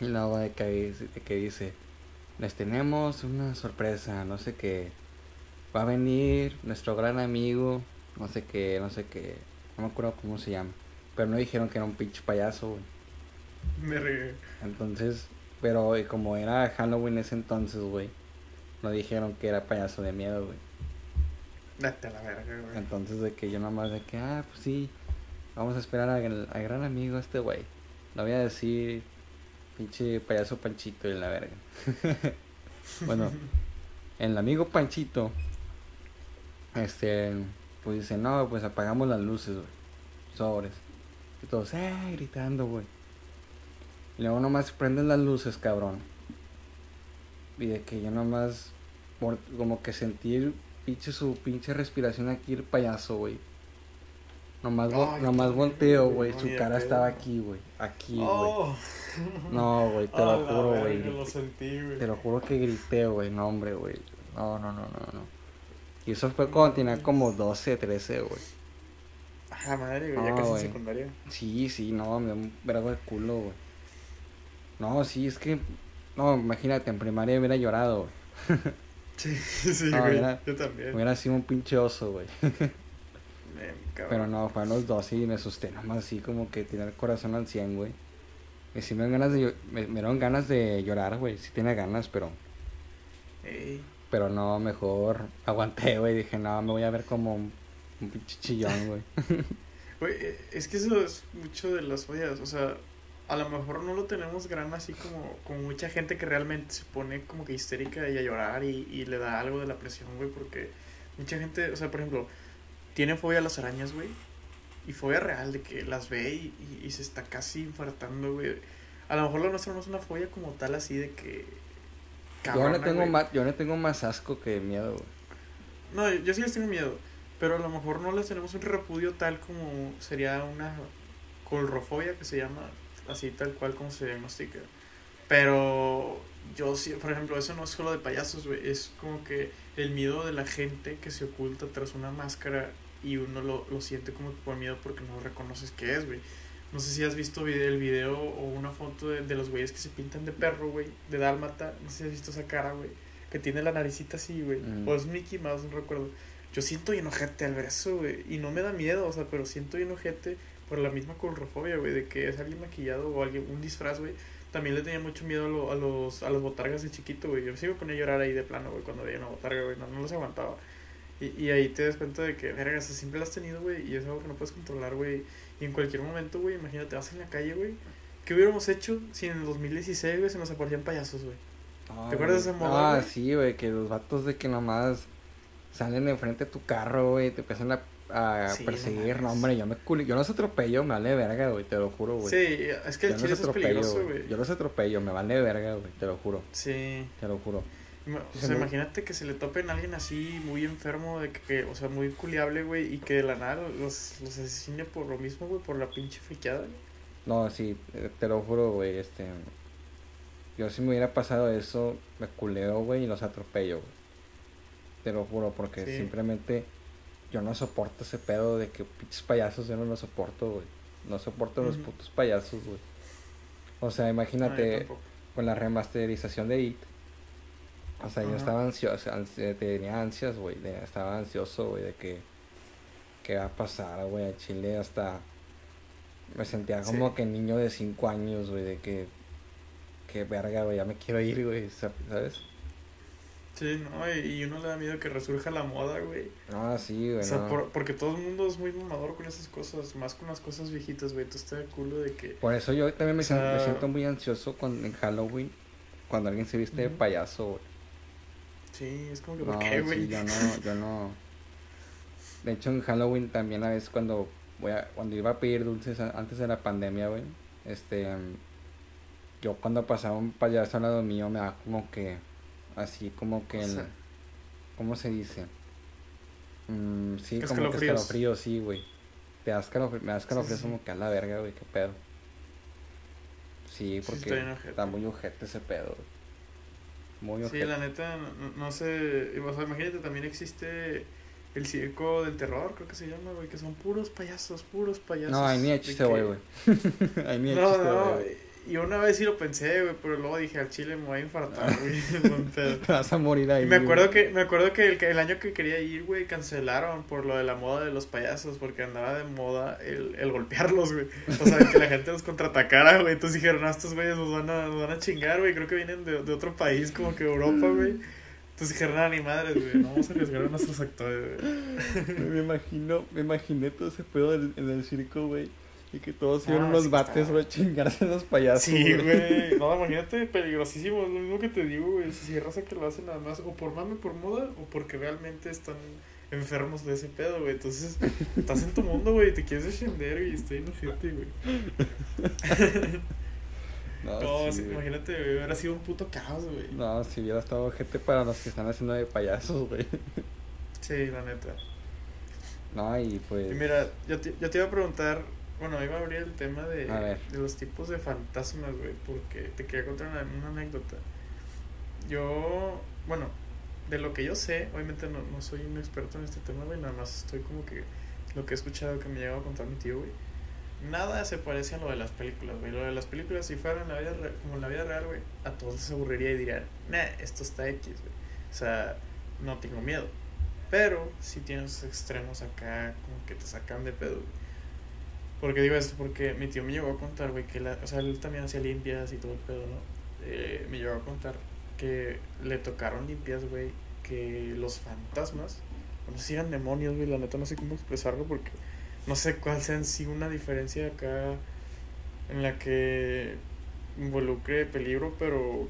Speaker 3: Y luego de que, de que dice, les tenemos una sorpresa, no sé qué. Va a venir nuestro gran amigo, no sé qué, no sé qué. No me acuerdo cómo se llama. Pero no dijeron que era un pinche payaso, güey.
Speaker 2: Me regué.
Speaker 3: Entonces, pero como era Halloween ese entonces, güey. No dijeron que era payaso de miedo, güey.
Speaker 2: Date a la verga, güey.
Speaker 3: Entonces de que yo nomás de que, ah, pues sí, vamos a esperar al, al gran amigo este güey. Le voy a decir, pinche payaso Panchito y la verga. bueno, el amigo Panchito, este, pues dice, no, pues apagamos las luces, güey. Sobres. Y todos, eh, gritando, güey. Y luego nomás prenden las luces, cabrón. Y de que yo nomás, como que sentir pinche su pinche respiración aquí el payaso, güey. Nomás,
Speaker 2: Ay,
Speaker 3: nomás volteo, güey. Su cara
Speaker 2: pedo.
Speaker 3: estaba aquí, güey. Aquí, güey.
Speaker 2: Oh.
Speaker 3: No, güey, te lo juro, güey.
Speaker 2: Sentí.
Speaker 3: Te lo juro que grité, güey. No, hombre, güey. No, no, no, no, no. Y eso fue cuando tenía como 12, 13, güey.
Speaker 2: Ah, madre, güey, ya casi en
Speaker 3: güey.
Speaker 2: secundaria.
Speaker 3: Sí, sí, no, me da un vergo de culo, güey. No, sí, es que. No, imagínate, en primaria hubiera llorado, güey.
Speaker 2: Sí, sí,
Speaker 3: No,
Speaker 2: güey. Yo también.
Speaker 3: Hubiera sido un pinche oso, güey. Pero no, fue a los 12 y me asusté nomás así como que tenía el corazón al 100, güey. Y sí me dieron ganas de, me, me dieron ganas de llorar, güey. Sí tenía ganas, pero...
Speaker 2: Ey.
Speaker 3: Pero no, mejor aguanté, güey. Dije, no, me voy a ver como un, un pinche chillón, güey.
Speaker 2: Güey, es que eso es mucho de las ollas, o sea, a lo mejor no lo tenemos gran así como, como mucha gente que realmente se pone como que histérica y a llorar y, y le da algo de la presión, güey, porque mucha gente, o sea, por ejemplo, tiene fobia a las arañas, güey, y fobia real de que las ve y, y- y se está casi infartando, güey. A lo mejor lo nuestro no es una fobia como tal así de que...
Speaker 3: yo, le tengo más, yo le tengo más asco que miedo, güey.
Speaker 2: No, yo sí les tengo miedo, pero a lo mejor no les tenemos un repudio tal como sería una colrofobia que se llama así tal cual como se diagnostica. Pero yo sí, por ejemplo, eso no es solo de payasos, güey, es como que el miedo de la gente que se oculta tras una máscara y uno lo, lo siente como que por miedo porque no reconoces qué es, güey. No sé si has visto vide- el video o una foto de, de los güeyes que se pintan de perro, güey, de dálmata. No sé si has visto esa cara, güey, que tiene la naricita así, güey.
Speaker 3: Mm.
Speaker 2: O es Mickey Mouse, no recuerdo. Yo siento bien ojete al ver eso, güey. Y no me da miedo, o sea, pero siento bien ojete por la misma colrofobia, güey, de que es alguien maquillado o alguien, un disfraz, güey. También le tenía mucho miedo a, lo- a los a los botargas de chiquito, güey. Yo sigo ponía a llorar ahí de plano, güey, cuando veía una botarga, güey. No, no los aguantaba. Y, y ahí te das cuenta de que, verga, siempre lo has tenido, güey, y es algo que no puedes controlar, güey. Y en cualquier momento, güey, imagínate, vas en la calle, güey. ¿Qué hubiéramos hecho si en el 2016, güey, se nos aparecían payasos, güey? ¿Te acuerdas de esa moda,
Speaker 3: Ah, sí, güey, que los vatos de que nomás salen enfrente de tu carro, güey, te empiezan a, a
Speaker 2: Sí,
Speaker 3: perseguir. No, hombre, yo me culi- yo los atropello, me vale verga, güey, te lo juro, güey.
Speaker 2: Sí, es que el
Speaker 3: yo
Speaker 2: chile
Speaker 3: los
Speaker 2: eso es peligroso, güey.
Speaker 3: Yo los atropello, me vale verga, güey, te lo juro,
Speaker 2: Sí.
Speaker 3: te lo juro.
Speaker 2: O
Speaker 3: Se
Speaker 2: sea, imagínate que se le topen a alguien así, muy enfermo, de que, o sea, muy culiable, güey, y que de la nada los, los asesine por lo mismo, güey, por la pinche friqueada. güey.
Speaker 3: No, sí, eh, te lo juro, güey, este... Yo si me hubiera pasado eso, me culeo, güey, y los atropello, güey. te lo juro, porque
Speaker 2: Sí.
Speaker 3: simplemente yo no soporto ese pedo de que pinches payasos yo no lo soporto, güey. No soporto los putos payasos, güey. O sea, imagínate con la remasterización de It. O sea, yo estaba ansioso, ansi- tenía ansias, güey. Estaba ansioso, güey, de que qué va a pasar, güey, a Chile hasta me sentía como
Speaker 2: Sí.
Speaker 3: que niño de 5 años, güey, de que que verga, güey, ya me quiero ir, güey, sa- ¿sabes?
Speaker 2: Sí, no, y, uno le da miedo que resurja la moda, güey.
Speaker 3: No, sí, güey.
Speaker 2: O sea,
Speaker 3: no.
Speaker 2: por- porque todo el mundo es muy mamador con esas cosas, más con las cosas viejitas, güey. Tú estás de culo de que...
Speaker 3: Por eso yo también me,
Speaker 2: O
Speaker 3: siento, me
Speaker 2: sea-
Speaker 3: siento muy ansioso cuando, en Halloween cuando alguien se viste de payaso, güey.
Speaker 2: Sí, es como que,
Speaker 3: No,
Speaker 2: ¿por qué, güey?
Speaker 3: sí, yo no, yo no. De hecho, en Halloween también a veces cuando voy a, cuando iba a pedir dulces antes de la pandemia, güey, este, yo cuando pasaba un payaso al lado mío me da como que, así como que,
Speaker 2: O
Speaker 3: el-
Speaker 2: sea,
Speaker 3: ¿cómo se dice? Mm, sí, como que escalofrío, sí, güey. Te da escalofrío, me da escalofrío
Speaker 2: Sí, sí,
Speaker 3: como que a la verga, güey, qué pedo. Sí,
Speaker 2: Sí,
Speaker 3: porque
Speaker 2: está bien ojete.
Speaker 3: está muy ojete ese pedo, güey. Muy
Speaker 2: Sí,
Speaker 3: ojete.
Speaker 2: la neta, no, no sé. O sea, imagínate, también existe el circo del terror, creo que se llama, güey, que son puros payasos, puros payasos.
Speaker 3: No, ahí ni chiste voy, güey. ahí ni
Speaker 2: No,
Speaker 3: chiste
Speaker 2: no,
Speaker 3: güey.
Speaker 2: Y una vez sí lo pensé, güey, pero luego dije, al chile me voy a infartar, güey. buen pedo.
Speaker 3: Te vas a morir ahí.
Speaker 2: Y me acuerdo
Speaker 3: güey.
Speaker 2: que, me acuerdo que el, el año que quería ir, güey, cancelaron por lo de la moda de los payasos, porque andaba de moda el, el golpearlos, güey. O sea, que la gente los contraatacara, güey. Entonces dijeron, no, estos güeyes nos van a, nos van a chingar, güey. Creo que vienen de, de otro país, como que Europa, güey. Entonces dijeron, ah, ni madres, güey. No vamos a arriesgar a nuestros actores, güey.
Speaker 3: Me imagino, me imaginé todo ese pedo en, en el circo, güey. Y que todos iban
Speaker 2: Ah,
Speaker 3: unos
Speaker 2: sí,
Speaker 3: bates,
Speaker 2: está.
Speaker 3: güey, a chingarse a los payasos.
Speaker 2: Sí, güey. No, imagínate, peligrosísimo. Es lo mismo que te digo, güey. Si raza que lo hacen nada más o por mame, por moda, o porque realmente están enfermos de ese pedo, güey. Entonces, estás en tu mundo, güey, y te quieres defender, y estoy inocente, güey.
Speaker 3: No,
Speaker 2: No,
Speaker 3: sí,
Speaker 2: imagínate, güey, hubiera sido un puto caos, güey.
Speaker 3: No, si hubiera estado gente para los que están haciendo de payasos, güey.
Speaker 2: Sí, la neta.
Speaker 3: No, y pues.
Speaker 2: Y mira, yo te, yo te iba a preguntar, bueno, iba a abrir el tema de, de los tipos de fantasmas, güey, porque te quería contar una, una anécdota. Yo, bueno, de lo que yo sé, obviamente no, no soy un experto en este tema, güey, nada más estoy como que lo que he escuchado que me llegó a contar mi tío, güey. Nada se parece a lo de las películas, güey. Lo de las películas, si fuera en la vida re- como en la vida real, güey, a todos les aburriría y dirían, nah, esto está X, güey. O sea, no tengo miedo. Pero si tienes extremos acá, como que te sacan de pedo, güey. Porque digo esto, porque mi tío me llegó a contar, güey, que la, o sea, él también hacía limpias y todo el pedo, ¿no? Eh, me llegó a contar que le tocaron limpias, güey, que los fantasmas, no sé si eran demonios, güey, la neta no sé cómo expresarlo porque no sé cuál sea en sí una diferencia acá en la que involucre peligro, pero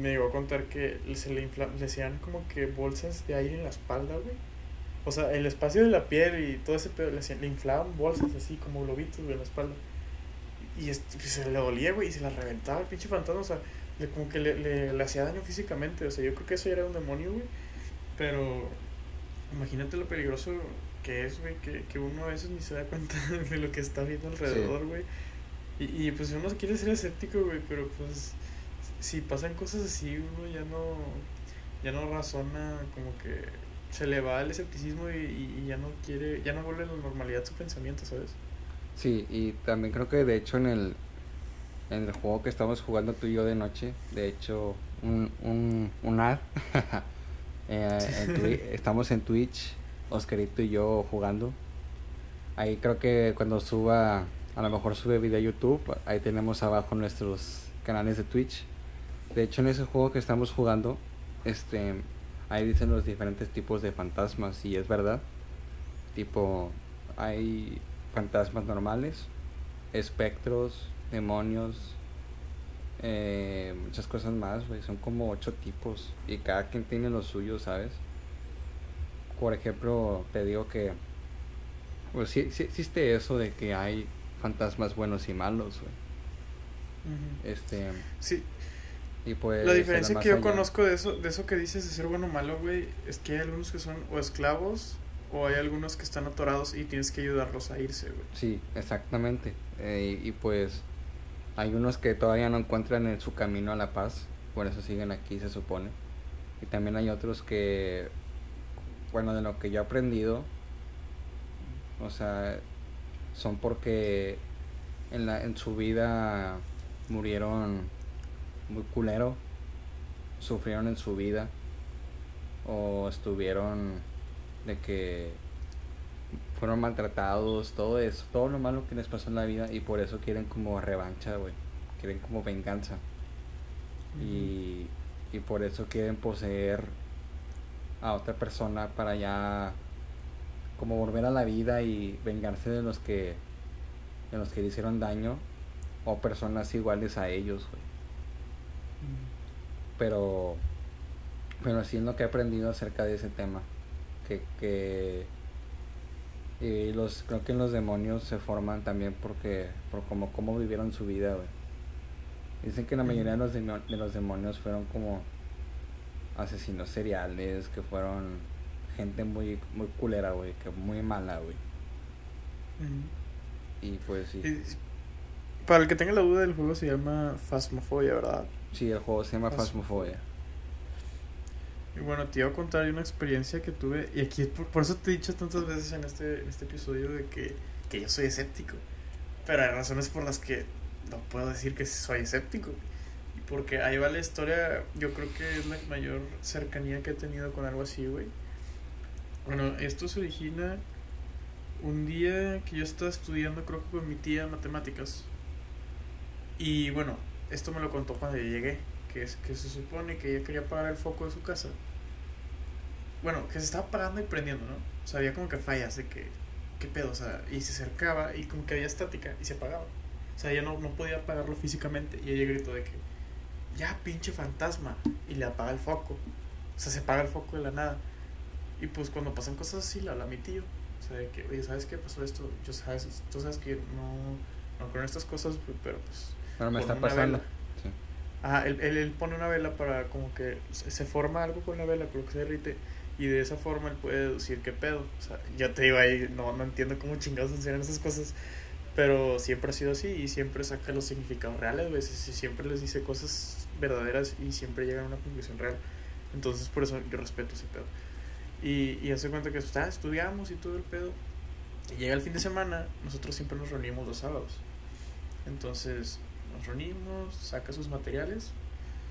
Speaker 2: me llegó a contar que se le, infla, le hacían como que bolsas de aire en la espalda, güey. O sea, el espacio de la piel y todo ese pedo, le, hacían, le inflaban bolsas así como globitos, en la espalda. Y, y se le dolía, güey, y se la reventaba el pinche fantasma, o sea, le, como que le, le, le hacía daño físicamente, o sea, yo creo que eso ya era un demonio, güey. Pero imagínate lo peligroso que es, güey, que, que uno a veces ni se da cuenta de lo que está viendo alrededor, güey. Y, y pues uno quiere ser escéptico, güey, pero pues si pasan cosas así, uno ya no, ya no razona, como que se le va el escepticismo y, y, ya no quiere, ya no vuelve a la normalidad su pensamiento, ¿sabes?
Speaker 3: Sí, y también creo que de hecho en el, en el juego que estamos jugando tú y yo de noche, de hecho, un, un, un ad, eh, en estamos en Twitch, Oscarito y yo jugando. Ahí creo que cuando suba, a lo mejor sube video a YouTube, ahí tenemos abajo nuestros canales de Twitch. De hecho, en ese juego que estamos jugando, este, ahí dicen los diferentes tipos de fantasmas, y es verdad. Tipo, hay fantasmas normales, espectros, demonios, eh, muchas cosas más, güey. Son como ocho tipos y cada quien tiene lo suyo, ¿sabes? Por ejemplo, te digo que, pues sí, sí existe eso de que hay fantasmas buenos y malos, güey. Este,
Speaker 2: Sí,
Speaker 3: y pues...
Speaker 2: la diferencia que yo
Speaker 3: allá-
Speaker 2: conozco de eso, de eso que dices de ser bueno o malo, güey, es que hay algunos que son o esclavos o hay algunos que están atorados y tienes que ayudarlos a irse, güey.
Speaker 3: Sí, exactamente. Eh, y, y pues hay unos que todavía no encuentran en su camino a la paz, por eso siguen aquí, se supone. Y también hay otros que bueno, de lo que yo he aprendido, o sea, son porque en, la, en su vida murieron muy culero, sufrieron en su vida o estuvieron de que fueron maltratados, todo eso, todo lo malo que les pasó en la vida y por eso quieren como revancha, güey, quieren como venganza. Y, y por eso quieren poseer a otra persona para ya como volver a la vida y vengarse de los que de los que le hicieron daño o personas iguales a ellos, güey. Pero pero así es lo que he aprendido acerca de ese tema, que que y los creo que los demonios se forman también porque por como cómo vivieron su vida, güey. Dicen que la mayoría de los, de los demonios fueron como asesinos seriales, que fueron gente muy muy culera, güey, que muy mala, güey. Y pues sí.
Speaker 2: Para el que tenga la duda, el juego se llama Phasmophobia, ¿verdad?
Speaker 3: Sí, el juego se llama
Speaker 2: Phas-
Speaker 3: Phasmophobia.
Speaker 2: Y bueno, te iba a contar una experiencia que tuve. Y aquí, por, por eso te he dicho tantas veces en este, en este episodio de que, que yo soy escéptico. Pero hay razones por las que no puedo decir que soy escéptico. Porque ahí va la historia, yo creo que es la mayor cercanía que he tenido con algo así, güey. Bueno, esto se origina un día que yo estaba estudiando, creo que con mi tía, matemáticas. Y bueno, esto me lo contó cuando yo llegué. Que, es, que se supone que ella quería apagar el foco de su casa. Bueno, que se estaba apagando y prendiendo, ¿no? O sea, había como que fallas de que, ¿qué pedo? O sea, y se acercaba y como que había estática y se apagaba. O sea, ella no, no podía apagarlo físicamente y ella gritó de que, ya, pinche fantasma. Y le apaga el foco. O sea, se apaga el foco de la nada. Y pues cuando pasan cosas así, la habla mi tío. O sea, de que, oye, ¿sabes qué pasó esto? Yo sabes, tú sabes que no, no creo en estas cosas, pero pues
Speaker 3: Pero me está pasando. Sí.
Speaker 2: Ajá, él, él, él pone una vela para como que se forma algo con la vela, lo que se derrite, y de esa forma él puede deducir qué pedo. O sea, ya te digo ahí, no, no entiendo cómo chingados funcionan esas cosas, pero siempre ha sido así y siempre saca los significados reales, veces y siempre les dice cosas verdaderas y siempre llegan a una conclusión real. Entonces, por eso yo respeto ese pedo. Y, y hace cuenta que está, estudiamos y todo el pedo. Y llega el fin de semana, nosotros siempre nos reunimos los sábados. Entonces, nos reunimos, saca sus materiales,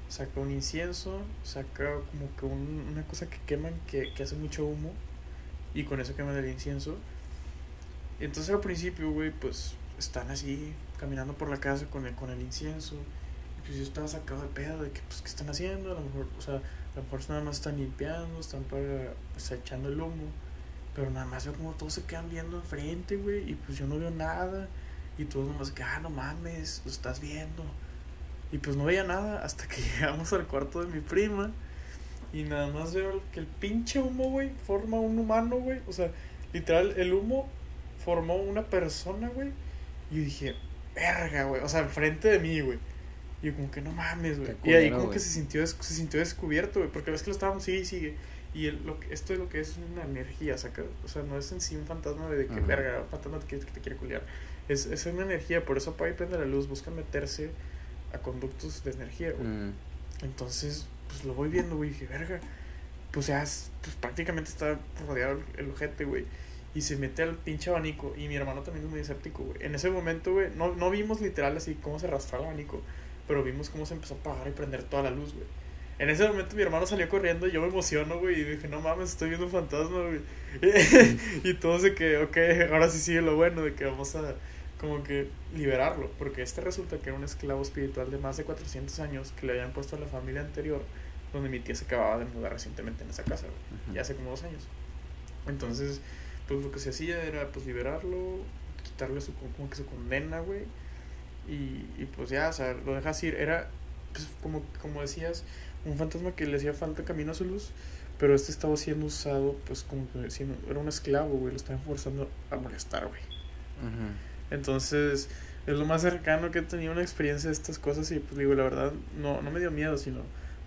Speaker 2: saca un incienso, saca como que un- una cosa que queman que, que hace mucho humo y con eso queman el incienso. Entonces al principio, güey, pues están así caminando por la casa con el, con el incienso. Y pues yo estaba sacado de pedo de que, pues, ¿qué están haciendo? A lo mejor, o sea, a lo mejor nada más están limpiando, están para, echando el humo. Pero nada más veo como todos se quedan viendo enfrente, güey, y pues yo no veo nada. Y todos nomás que, ah, no mames, lo estás viendo. Y pues no veía nada hasta que llegamos al cuarto de mi prima. Y nada más veo que el pinche humo, güey, forma un humano, güey. O sea, literal, el humo formó una persona, güey. Y dije, verga, güey. O sea, enfrente de mí, güey. Y yo como que no mames, güey. Y ahí como que se sintió, se sintió descubierto, güey. Porque ves que lo estábamos, sigue y sigue. Y el, lo esto es lo que es una energía, saca. O sea, no es en sí un fantasma de que,
Speaker 3: Ajá.
Speaker 2: verga, un fantasma que, que te quiere culiar. Es, es una energía, por eso apaga y prende la luz. Buscan meterse a conductos de energía, güey.
Speaker 3: Mm,
Speaker 2: Entonces, pues lo voy viendo, güey. y Dije, verga. Pues ya, es- pues prácticamente está rodeado el, ojete, güey. Y se mete al pinche abanico. Y mi hermano también es muy escéptico, güey. En ese momento, güey, no, no vimos literal así cómo se arrastró el abanico. Pero vimos cómo se empezó a apagar y prender toda la luz, güey. En ese momento mi hermano salió corriendo y yo me emociono, güey. Y dije, no mames, estoy viendo un fantasma, güey. y todo de que, ok, ahora sí sigue lo bueno, de que vamos a como que liberarlo. Porque este resulta que era un esclavo espiritual de más de 400 años que le habían puesto a la familia anterior, donde mi tía se acababa de mudar recientemente en esa casa. Ya hace como dos años. Entonces, pues lo que se hacía era pues liberarlo, quitarle su, como que su condena, güey. Y, y pues ya, o sea, lo dejas ir. Era, pues como, como decías, un fantasma que le hacía falta camino a su luz, pero este estaba siendo usado, pues como que siendo- era un esclavo, güey, lo estaban forzando a molestar, güey.
Speaker 3: Ujú.
Speaker 2: Entonces, es lo más cercano que he tenido una experiencia de estas cosas y pues digo, la verdad, no, no me dio miedo, sino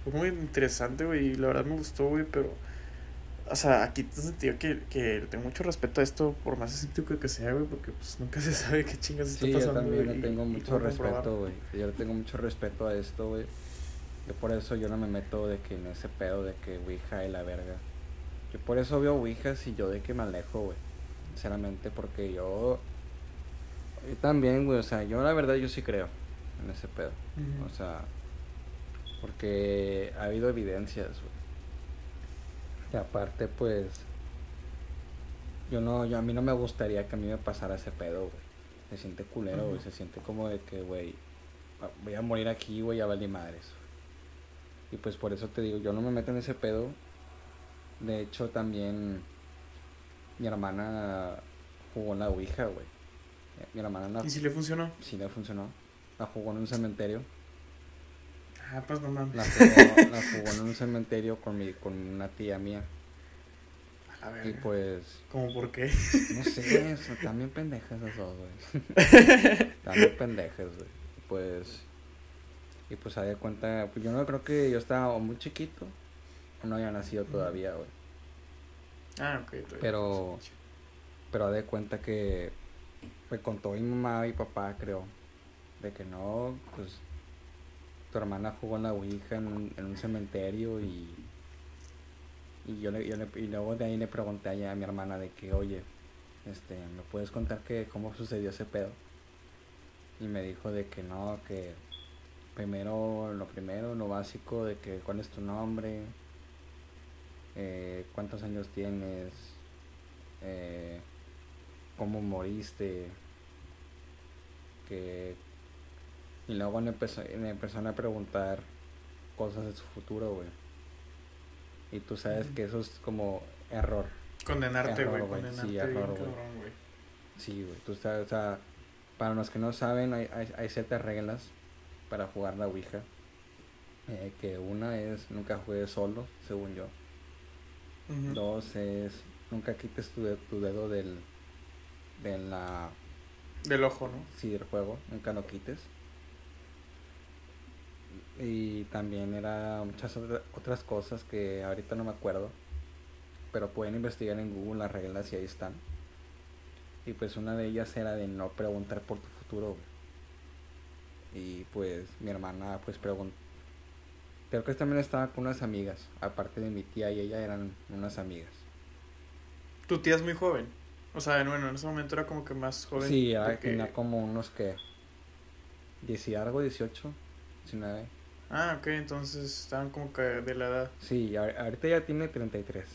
Speaker 2: fue muy interesante, güey, y la verdad me gustó, güey, pero, o sea, aquí te sentido que, que tengo mucho respeto a esto, por más escéptico que sea, güey, porque pues nunca se sabe qué chingas está
Speaker 3: Sí, yo
Speaker 2: pasando.
Speaker 3: también
Speaker 2: güey,
Speaker 3: le
Speaker 2: y-
Speaker 3: tengo
Speaker 2: y
Speaker 3: mucho
Speaker 2: comprobar.
Speaker 3: respeto, güey. Yo le tengo mucho respeto a esto, güey. Yo por eso yo no me meto de que en ese pedo de que Ouija y la verga. Yo por eso veo Ouijas y yo de que me alejo, güey. Sinceramente, porque yo. Yo también, güey. O sea, yo la verdad yo sí creo en ese pedo. O sea, porque ha habido evidencias, güey. Y aparte, pues. Yo no, yo a mí no me gustaría que a mí me pasara ese pedo, güey. Se siente culero, güey. Se siente como de que, güey, voy a morir aquí, güey, ya valí madres. Y pues por eso te digo, yo no me meto en ese pedo. De hecho, también mi hermana jugó en la Ouija, güey. Mi hermana
Speaker 2: ¿Y si le funcionó?
Speaker 3: sí le funcionó. La jugó en un cementerio.
Speaker 2: Ah, pues no mames.
Speaker 3: La jugó, la jugó en un cementerio con mi, con una tía mía.
Speaker 2: A ver.
Speaker 3: Y pues,
Speaker 2: ¿Cómo por qué?
Speaker 3: no sé, eso, también pendejas esos dos, güey. También pendejas, güey. Pues, y pues de cuenta, pues yo no creo que yo estaba o muy chiquito o no había nacido todavía, güey.
Speaker 2: Ah, ok. todavía
Speaker 3: Pero-. Pero haz de cuenta que me contó mi mamá y papá, creo, de que no, pues tu hermana jugó en la Ouija en un, en un cementerio y, y yo le, yo y luego de ahí le pregunté a mi hermana de que, oye, este, ¿me puedes contar que cómo sucedió ese pedo? Y me dijo de que no, que primero, lo primero, lo básico, de que cuál es tu nombre, eh, cuántos años tienes, eh, cómo moriste, que y luego me empezó, me empezaron a preguntar cosas de su futuro, güey. Y tú sabes que eso es como error.
Speaker 2: Condenarte, güey. Condenarte
Speaker 3: sí, error, güey. Sí, güey. Tú sabes, o sea, para los que no saben, hay, hay, hay ciertas reglas para jugar la Ouija. Eh, que una es nunca juegues solo, según yo. Dos es nunca quites tu, de- tu dedo del, de la,
Speaker 2: Del ojo, ¿no?
Speaker 3: sí, del juego, nunca lo quites. Y también era muchas otra- otras cosas que ahorita no me acuerdo. Pero pueden investigar en Google las reglas y ahí están. Y pues una de ellas era de no preguntar por tu futuro. Y pues mi hermana pues preguntó. Creo que también estaba con unas amigas. Aparte de mi tía y ella eran unas amigas.
Speaker 2: Tu tía es muy joven. O sea, bueno, en ese momento era como que más joven.
Speaker 3: Sí,
Speaker 2: porque-
Speaker 3: tenía como unos que... 10 y algo, 18, 19.
Speaker 2: Ah, ok, entonces estaban como que de la edad.
Speaker 3: Sí, ahor- ahorita ya tiene 33,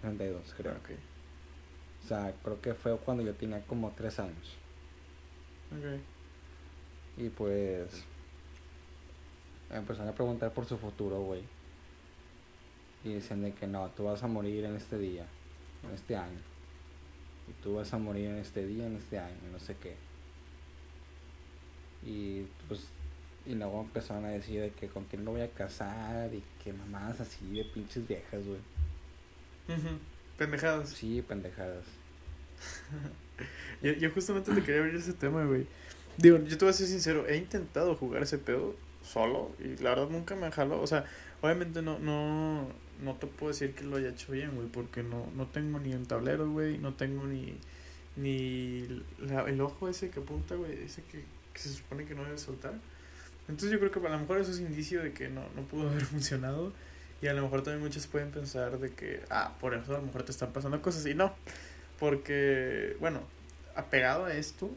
Speaker 3: 32 creo.
Speaker 2: Ok,
Speaker 3: O sea, creo que fue cuando yo tenía como 3 años.
Speaker 2: ok.
Speaker 3: Y pues me empezaron a preguntar por su futuro, güey. Y dicen de que no, tú vas a morir en este día, en este año. Y tú vas a morir en este día, en este año, no sé qué. Y pues, y luego empezaron a decir de que con quién me voy a casar y que mamadas así de pinches viejas, güey.
Speaker 2: Ujú, Pendejadas.
Speaker 3: Sí, pendejadas.
Speaker 2: Yo, yo justamente te quería abrir ese tema, güey. Digo, yo te voy a ser sincero, he intentado jugar ese pedo solo y la verdad nunca me jaló. O sea, obviamente no, no, no te puedo decir que lo haya hecho bien, güey, porque no, no tengo ni un tablero, güey, no tengo ni, ni el ojo ese que apunta, güey, ese que, que se supone que no debe soltar. Entonces yo creo que a lo mejor eso es indicio de que no, no pudo haber funcionado. Y a lo mejor también muchos pueden pensar de que, ah, por eso a lo mejor te están pasando cosas. Y no, porque, bueno, apegado a esto,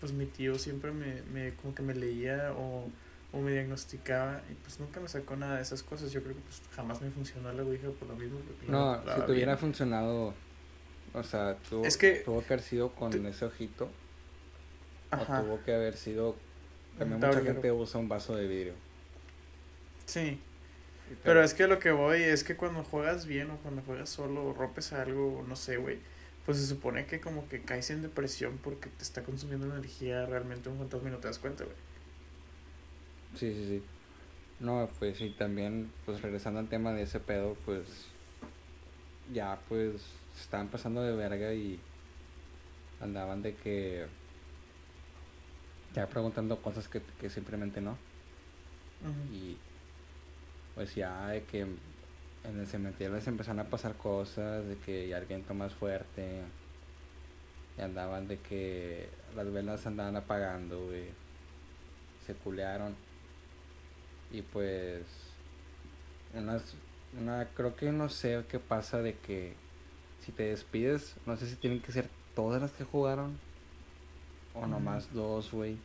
Speaker 2: pues mi tío siempre me, me como que me leía o, o me diagnosticaba y pues nunca me sacó nada de esas cosas. Yo creo que pues jamás me funcionó la Ouija por lo mismo.
Speaker 3: No, si te hubiera funcionado, o sea, tuvo,
Speaker 2: Es que-
Speaker 3: tuvo que haber sido con
Speaker 2: te-
Speaker 3: ese ojito,
Speaker 2: Ajá,
Speaker 3: o tuvo que haber sido, también mucha gente usa un vaso de vidrio.
Speaker 2: sí. Pero es que lo que voy es que cuando juegas bien o cuando juegas solo o rompes algo, no sé, güey, pues se supone que como que caes en depresión porque te está consumiendo energía realmente un fantasma y no te das cuenta, güey.
Speaker 3: Sí, sí, sí. No, pues sí, también, pues regresando al tema de ese pedo, pues ya pues se estaban pasando de verga y andaban de que ya preguntando cosas que, que simplemente no. Y pues ya de que en el cementerio les empezaron a pasar cosas, de que ya el viento más fuerte, y andaban de que las velas andaban apagando, güey. Se culearon. Y pues unas una, creo que no sé qué pasa de que si te despides, no sé si tienen que ser todas las que jugaron o
Speaker 2: Ujú.
Speaker 3: nomás dos, güey.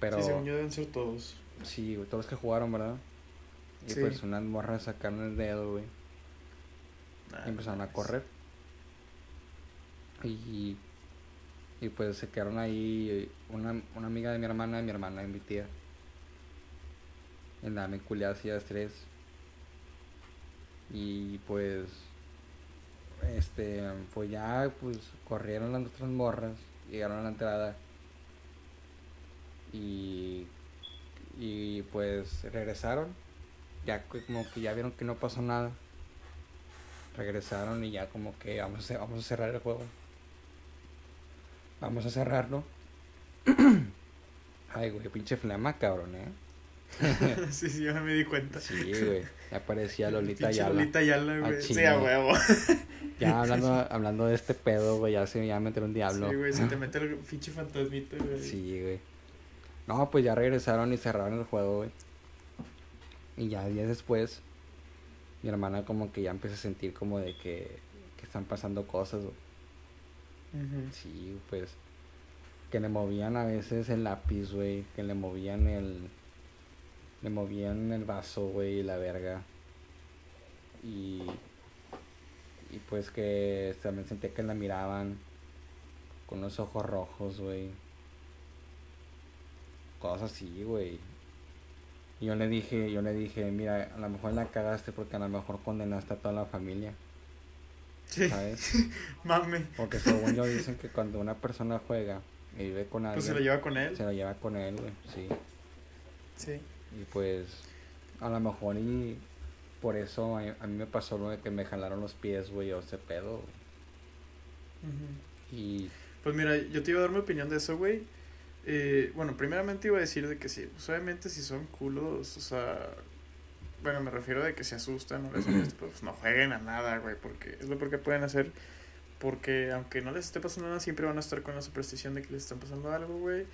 Speaker 3: Pero
Speaker 2: Sí, según yo deben ser todos.
Speaker 3: sí, güey, todos los que jugaron, ¿verdad? Y
Speaker 2: Sí.
Speaker 3: pues unas morras sacaron el dedo, güey.
Speaker 2: Nah,
Speaker 3: y empezaron a correr. Y, y pues se quedaron ahí una, una amiga de mi hermana y mi hermana y mi tía. En la y las tres. Y pues este pues ya pues corrieron las otras morras, llegaron a la entrada. Y y pues regresaron. Ya como que ya vieron que no pasó nada regresaron y ya como que vamos a, vamos a cerrar el juego. Vamos a cerrarlo. Ay, güey, pinche flema, cabrón, ¿eh?
Speaker 2: sí, sí, yo me di cuenta.
Speaker 3: Sí, güey. Ya parecía Lolita Yala.
Speaker 2: Lolita Yala,
Speaker 3: Al
Speaker 2: güey. Sí, a huevo.
Speaker 3: Ya hablando, hablando de este pedo, güey, ya se me va a meter un diablo.
Speaker 2: Sí, güey, se te mete el pinche fantasmita, güey.
Speaker 3: Sí, güey. No, pues ya regresaron y cerraron el juego, güey. Y ya días después, mi hermana como que ya empieza a sentir como de que, que están pasando cosas, güey. Sí, pues. Que le movían a veces el lápiz, güey. Que le movían el. Le movían el vaso, güey, y la verga. Y. Y pues que también sentía que la miraban. Con los ojos rojos, güey. Cosas así, güey. Y yo le dije, yo le dije, mira, a lo mejor la cagaste porque a lo mejor condenaste a toda la familia,
Speaker 2: Sí,
Speaker 3: ¿sabes?
Speaker 2: mame.
Speaker 3: Porque según yo dicen que cuando una persona juega y vive con alguien,
Speaker 2: Pues se lo lleva con él.
Speaker 3: se lo lleva con él, güey, sí.
Speaker 2: Sí.
Speaker 3: Y pues, a lo mejor y por eso a, a mí me pasó lo de que me jalaron los pies, güey, o ese pedo. Y
Speaker 2: Pues mira, yo te iba a dar mi opinión de eso, güey. Eh, bueno, primeramente iba a decir de que sí, pues obviamente si son culos, o sea, bueno, me refiero de que se asustan o les molesta, pues no jueguen a nada, güey, porque es lo peor que pueden hacer. Porque aunque no les esté pasando nada, siempre van a estar con la superstición de que les está pasando algo, güey.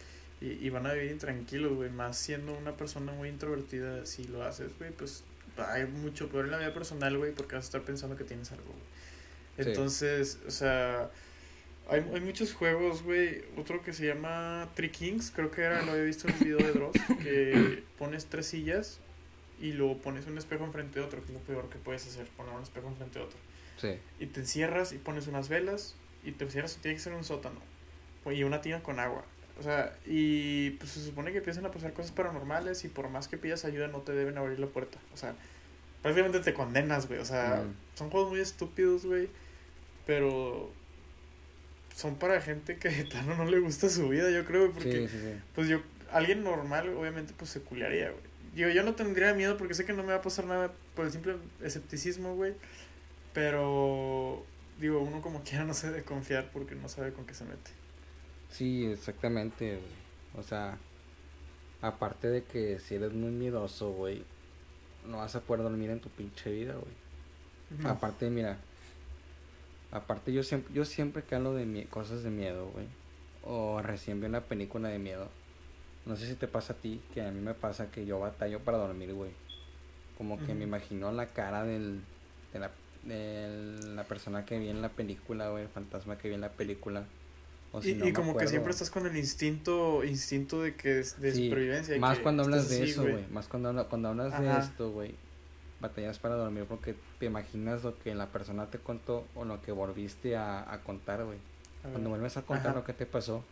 Speaker 2: Y, y van a vivir intranquilos, güey. Más siendo una persona muy introvertida, si lo haces, güey, pues hay mucho peor en la vida personal, güey, porque vas a estar pensando que tienes algo, güey.
Speaker 3: Sí.
Speaker 2: Entonces, o sea, hay, hay muchos juegos, güey. Otro que se llama Three Kings, creo que era, lo había visto en un video de Dross, que pones tres sillas y luego pones un espejo enfrente de otro, que es lo peor que puedes hacer, poner un espejo enfrente de otro.
Speaker 3: sí,
Speaker 2: Y te encierras y pones unas velas y te encierras, tiene que ser un sótano y una tina con agua. O sea, y pues se supone que empiezan a pasar cosas paranormales y por más que pidas ayuda no te deben abrir la puerta. O sea, prácticamente te condenas, güey. O sea,
Speaker 3: Mm.
Speaker 2: son juegos muy estúpidos, güey. Pero son para gente que de plano no le gusta su vida, yo creo, porque
Speaker 3: sí, sí, sí.
Speaker 2: pues yo, alguien normal, obviamente, pues se culiaría, güey. Digo, yo no tendría miedo porque sé que no me va a pasar nada por el simple escepticismo, güey. Pero, digo, uno como quiera no se debe confiar porque no sabe con qué se mete.
Speaker 3: Sí, exactamente, güey. O sea, aparte de que si eres muy miedoso, güey, no vas a poder dormir en tu pinche vida, güey.
Speaker 2: No.
Speaker 3: Aparte, mira, aparte yo siempre, yo siempre que hablo de mie- cosas de miedo, güey, o recién vi una película de miedo, no sé si te pasa a ti, que a mí me pasa que yo batallo para dormir, güey. Como que me imagino la cara del, de, la, de la persona que vi en la película, güey, el fantasma que vi en la película. O si
Speaker 2: y,
Speaker 3: no
Speaker 2: y
Speaker 3: me
Speaker 2: como que siempre estás con el instinto instinto de que es de
Speaker 3: Sí,
Speaker 2: supervivencia.
Speaker 3: Más
Speaker 2: que
Speaker 3: cuando hablas de
Speaker 2: así,
Speaker 3: eso, güey. Más cuando, habla- cuando hablas de esto, güey. Batallas para dormir porque te imaginas lo que la persona te contó o lo que volviste a, a contar, güey. Cuando vuelves a contar
Speaker 2: Ajá.
Speaker 3: lo que te pasó,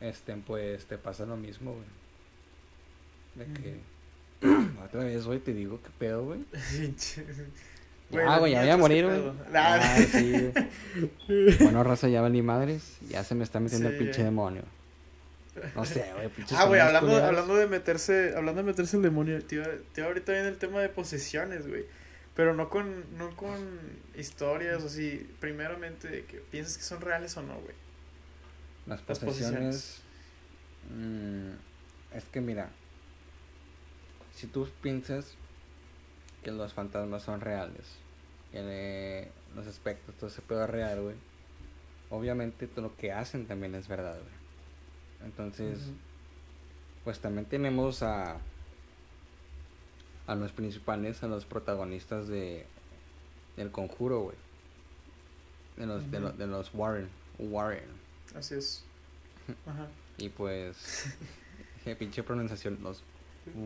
Speaker 3: este, pues te pasa lo mismo, güey. De que. Otra vez, güey, te digo, ¿qué pedo, güey?
Speaker 2: Pinche-
Speaker 3: Ah, güey, ya voy a morir,
Speaker 2: ¿qué
Speaker 3: güey. Ah, sí, güey. Bueno, raza, ya valí madres. Ya se me está metiendo
Speaker 2: Sí,
Speaker 3: el pinche demonio. No sé, güey, pinches
Speaker 2: Ah, güey, hablando, de meterse, hablando de meterse el demonio, te iba, ahorita viene el tema de posesiones, güey. Pero no con, no con historias, o así, primeramente de que piensas que son reales o no, güey.
Speaker 3: Las
Speaker 2: Las
Speaker 3: posesiones. mm, es que mira. Si tú piensas que los fantasmas son reales, que los espectros, todo ese pedo es real, güey. Obviamente todo lo que hacen también es verdad, güey. Entonces, pues también tenemos a. a los principales, a los protagonistas de del conjuro, güey. De los, de, los, de los Warren. Warren.
Speaker 2: Así es. Ajá.
Speaker 3: Y pues. qué pinche pronunciación. Los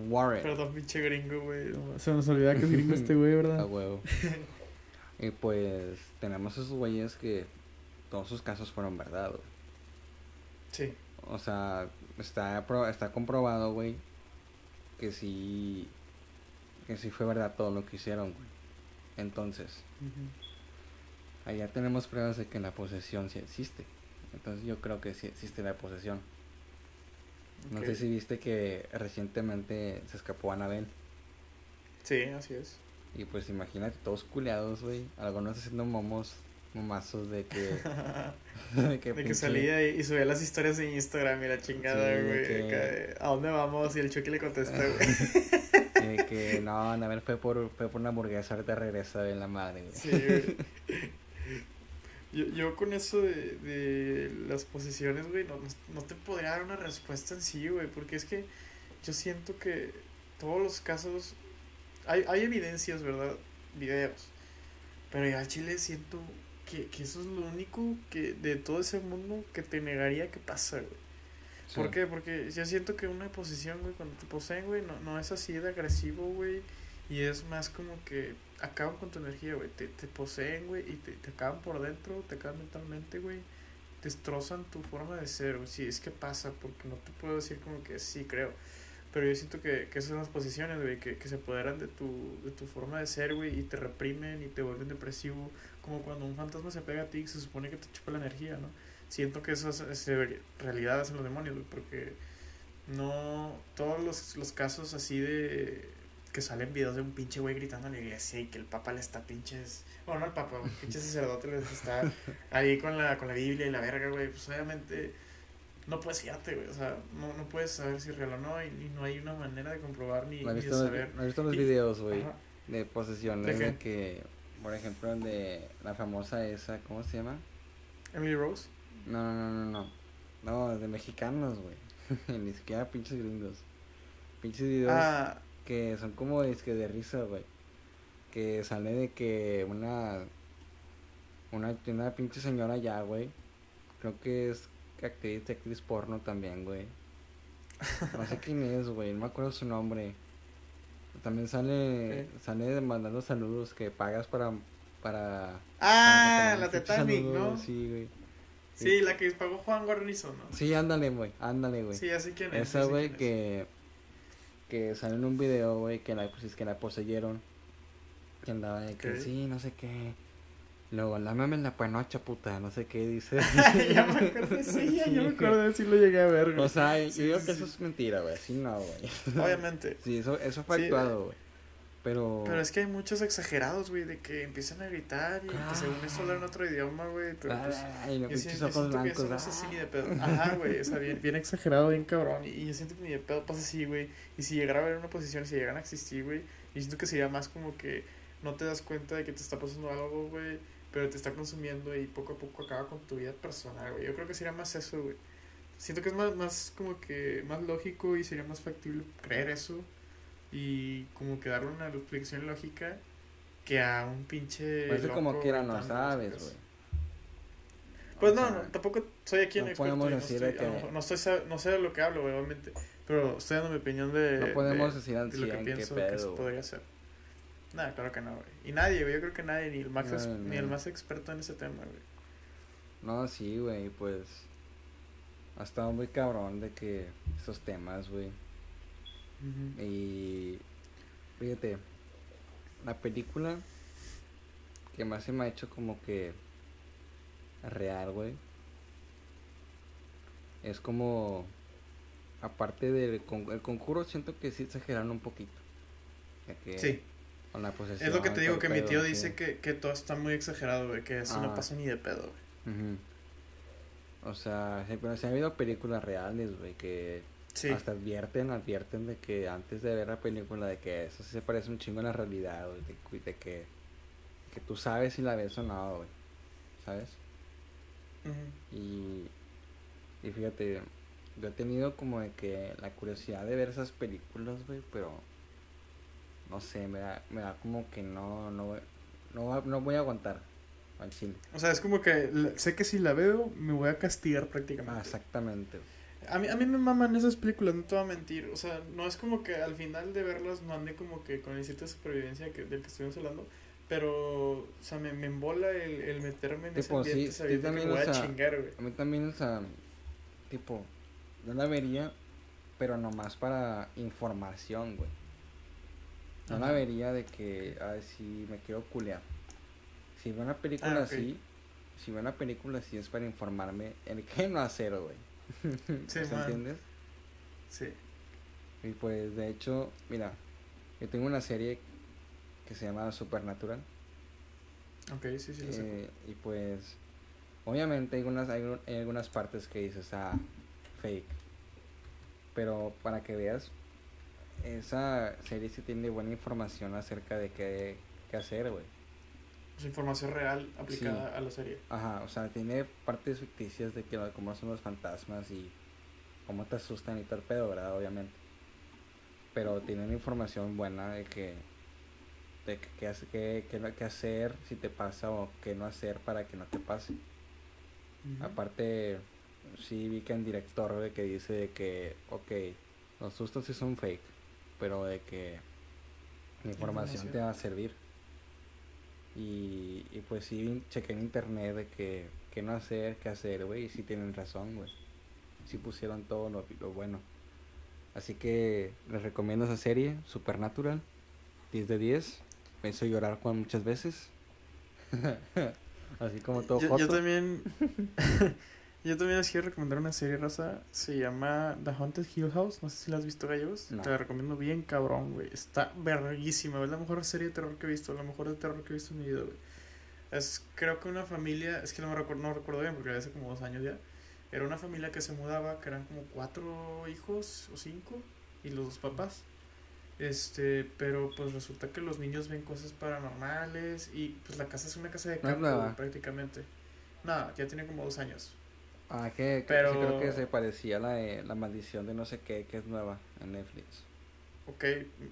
Speaker 3: Warren.
Speaker 2: Perdón, pinche gringo, güey. Se nos olvida que es gringo este güey,
Speaker 3: A
Speaker 2: ¿verdad?
Speaker 3: huevo. y pues tenemos esos güeyes que todos sus casos fueron verdad, güey.
Speaker 2: Sí.
Speaker 3: O sea, está, pro- está comprobado, güey, que sí, que sí fue verdad todo lo que hicieron, güey. Entonces, allá tenemos pruebas de que la posesión sí existe. Entonces yo creo que sí existe la posesión. No sé si viste que recientemente se escapó Anabel.
Speaker 2: Sí, así es.
Speaker 3: Y pues imagínate, todos culeados, güey. Algunos haciendo momos, momazos de que... de que,
Speaker 2: De que salía y, y subía las historias en Instagram y la chingada,
Speaker 3: Sí,
Speaker 2: güey.
Speaker 3: que-
Speaker 2: acá de, ¿A dónde vamos? Y el Chucky le contesta, güey.
Speaker 3: y de que no, Anabel fue por, fue por una hamburguesa, ahorita regresa de la madre, güey.
Speaker 2: Sí, güey. Yo, yo con eso de, de las posiciones, güey, no, no, te podría dar una respuesta en sí, güey, porque es que yo siento que todos los casos, hay, hay evidencias, ¿verdad? Videos, pero yo al chile siento que, que eso es lo único que de todo ese mundo que te negaría que pasa, güey. ¿Por qué? Porque yo siento que una posición, güey, cuando te poseen, güey, no, no es así de agresivo, güey. Y es más como que acaban con tu energía, güey. Te, te poseen, güey, y te, te acaban por dentro, te acaban mentalmente, güey. Destrozan tu forma de ser, güey. Sí, es que pasa, porque no te puedo decir como que sí creo. Pero yo siento que, que esas son las posiciones, güey, que, que se apoderan de tu, de tu forma de ser, güey, y te reprimen y te vuelven depresivo. Como cuando un fantasma se pega a ti, se supone que te chupa la energía, ¿no? Siento que eso es, realidad hacen los demonios, güey, porque no todos los, los casos así de que salen videos de un pinche güey gritando en la iglesia y que el papa le está pinches, bueno, no el papa, un pinche sacerdote les está ahí con la, con la Biblia y la verga, güey, pues obviamente no puedes fiarte, güey, o sea, no, no puedes saber si es real o no y, y no hay una manera de comprobar ni,
Speaker 3: ¿No has
Speaker 2: ni de saber.
Speaker 3: ¿no has visto los
Speaker 2: Y-
Speaker 3: videos, güey? De posesiones
Speaker 2: ¿De
Speaker 3: que, por ejemplo, de la famosa esa, ¿cómo se llama?
Speaker 2: Emily Rose.
Speaker 3: No, no, no, no, no. No, de mexicanos, güey. Ni siquiera pinches gringos. Pinches videos
Speaker 2: Ah,
Speaker 3: que son como es que de risa, güey. Que sale de que una. Una, una pinche señora ya, güey. Creo que es actriz, actriz porno también, güey. No sé quién es, güey. No me acuerdo su nombre. También sale. Sale mandando saludos que pagas para. Para.
Speaker 2: ah
Speaker 3: para
Speaker 2: la Titanic,
Speaker 3: saludos,
Speaker 2: ¿no?
Speaker 3: Sí, güey.
Speaker 2: Sí, la que pagó Juan Guarnizo, ¿no?
Speaker 3: Sí, ándale, güey. Ándale, güey.
Speaker 2: Sí, así quién es.
Speaker 3: Esa, güey, que. Que sale en un video, güey, que la, pues, es que la poseyeron. Que andaba de que sí, no sé qué. Luego, lámame la panocha, puta, no sé qué dice.
Speaker 2: ya me acuerdo, sí, ya, yo me acuerdo de sí lo llegué a ver, güey.
Speaker 3: O sea, yo digo
Speaker 2: sí,
Speaker 3: que eso es mentira, güey. Así no, güey.
Speaker 2: Obviamente.
Speaker 3: Sí, eso, eso fue actuado, güey. Pero.
Speaker 2: Pero es que hay muchos exagerados, güey, de que empiezan a gritar y que según eso hablan otro idioma, güey. Pero pues.
Speaker 3: Ay, los
Speaker 2: Yo
Speaker 3: pinches
Speaker 2: siento,
Speaker 3: ojos
Speaker 2: siento que eso
Speaker 3: blancos.
Speaker 2: no así
Speaker 3: ah.
Speaker 2: ni de pedo. Ajá, güey, o sea, bien, bien exagerado, bien cabrón. Y, y yo siento que ni de pedo pasa así, güey. Y si llegara a haber una posición, si llegan a existir, güey, yo siento que sería más como que no te das cuenta de que te está pasando algo, güey, pero te está consumiendo y poco a poco acaba con tu vida personal, güey. Yo creo que sería más eso, güey. Siento que es más, más como que más lógico y sería más factible creer eso y como que darle una explicación lógica que a un pinche.
Speaker 3: Pues es como
Speaker 2: loco
Speaker 3: quiera, no sabes, güey.
Speaker 2: Pues
Speaker 3: O
Speaker 2: no,
Speaker 3: sea,
Speaker 2: no, tampoco soy aquí en
Speaker 3: no
Speaker 2: experto.
Speaker 3: podemos
Speaker 2: no
Speaker 3: decir
Speaker 2: estoy,
Speaker 3: que-
Speaker 2: no, estoy, no sé de lo que hablo, güey, obviamente. Pero estoy dando mi opinión de,
Speaker 3: No podemos
Speaker 2: de,
Speaker 3: decir
Speaker 2: de lo que
Speaker 3: 100 qué
Speaker 2: pienso que se podría hacer. Nada, claro que no, güey. Y nadie, güey. Yo creo que nadie, ni el, más
Speaker 3: No,
Speaker 2: ni el más experto en ese tema, güey.
Speaker 3: No, sí, güey, pues. Ha estado muy cabrón de que estos temas, güey. Y fíjate, la película que más se me ha hecho como que real, güey. Es como, aparte del con- el conjuro, siento que sí exageraron un poquito. Que
Speaker 2: Sí.
Speaker 3: Con la posesión.
Speaker 2: Es lo que te digo, que mi tío
Speaker 3: sí.
Speaker 2: dice que, que todo está muy exagerado, güey. Que eso no
Speaker 3: Ah.
Speaker 2: pasa ni de pedo, güey.
Speaker 3: O sea, sí, pero sí ha habido películas reales, güey, que
Speaker 2: Sí.
Speaker 3: hasta advierten, advierten de que antes de ver la película, de que eso sí se parece un chingo a la realidad, güey, de, que, que tú sabes si la ves o no, güey, ¿sabes? Y, y fíjate, yo he tenido como de que la curiosidad de ver esas películas, güey, pero no sé, me da, me da como que no, no, voy- no, no voy a aguantar al chile.
Speaker 2: O sea, es como que sé que si la veo me voy a castigar prácticamente.
Speaker 3: Ah, exactamente.
Speaker 2: A mí, a mí me maman esas películas, no te voy a mentir. O sea, no es como que al final de verlas no ande como que con el de supervivencia que, del que estuvimos hablando. Pero, o sea, me, me embola el, el meterme en ese
Speaker 3: Tipo, sí,
Speaker 2: ambiente
Speaker 3: sí,
Speaker 2: sabiendo que
Speaker 3: también,
Speaker 2: me voy
Speaker 3: o
Speaker 2: a
Speaker 3: sea,
Speaker 2: chingar, güey.
Speaker 3: A mí también, o sea, tipo, yo la vería, pero nomás para información, güey. No la
Speaker 2: Ajá.
Speaker 3: vería de que, a ver si me quiero culear. Si veo una película
Speaker 2: Ah, ok.
Speaker 3: así, si veo una película así es para informarme en qué no hacer, güey.
Speaker 2: Sí,
Speaker 3: ¿Sí
Speaker 2: man.
Speaker 3: entiendes?
Speaker 2: Sí.
Speaker 3: Y pues, de hecho, mira, yo tengo una serie que se llama Supernatural.
Speaker 2: Ok, sí, sí, lo sé.
Speaker 3: Eh, y pues, obviamente hay algunas, hay, hay algunas partes que dices, ah, fake. Pero para que veas, esa serie sí tiene buena información acerca de qué, qué hacer, güey.
Speaker 2: Es información real aplicada a la serie.
Speaker 3: Ajá, o sea, tiene partes ficticias de que cómo son los fantasmas y cómo te asustan y todo el pedo, ¿verdad? Obviamente. Pero tienen información buena de que de que, qué qué no- qué hacer si te pasa o qué no hacer para que no te pase. Aparte, sí vi que en director de que dice de que, ok, los sustos sí son fake, pero de que la información
Speaker 2: Información.
Speaker 3: te va a servir. Y, y pues sí, chequé en internet de que, qué no hacer, qué hacer, güey, y sí tienen razón, güey. Sí pusieron todo lo, lo bueno. Así que les recomiendo esa serie, Supernatural, 10 de 10. Me hizo llorar Juan muchas veces. Así como todo
Speaker 2: yo, yo también yo también les quiero recomendar una serie raza se llama The Haunted Hill House. No sé si la has visto gallegos.
Speaker 3: No.
Speaker 2: te la recomiendo bien cabrón güey. Está verguísima es la mejor serie de terror que he visto la mejor de terror que he visto en mi vida güey. Es creo que una familia es que no me recuerdo no recuerdo bien porque hace como dos años ya. Era una familia que se mudaba que eran como cuatro hijos o cinco y los dos papás. Este, pero pues resulta que los niños ven cosas paranormales y pues la casa es una casa de
Speaker 3: No
Speaker 2: campo güey, prácticamente. No, ya tiene como dos años.
Speaker 3: Ah, que,
Speaker 2: Pero-
Speaker 3: creo que se parecía a la de La Maldición de no sé qué, que es nueva en Netflix.
Speaker 2: Ok,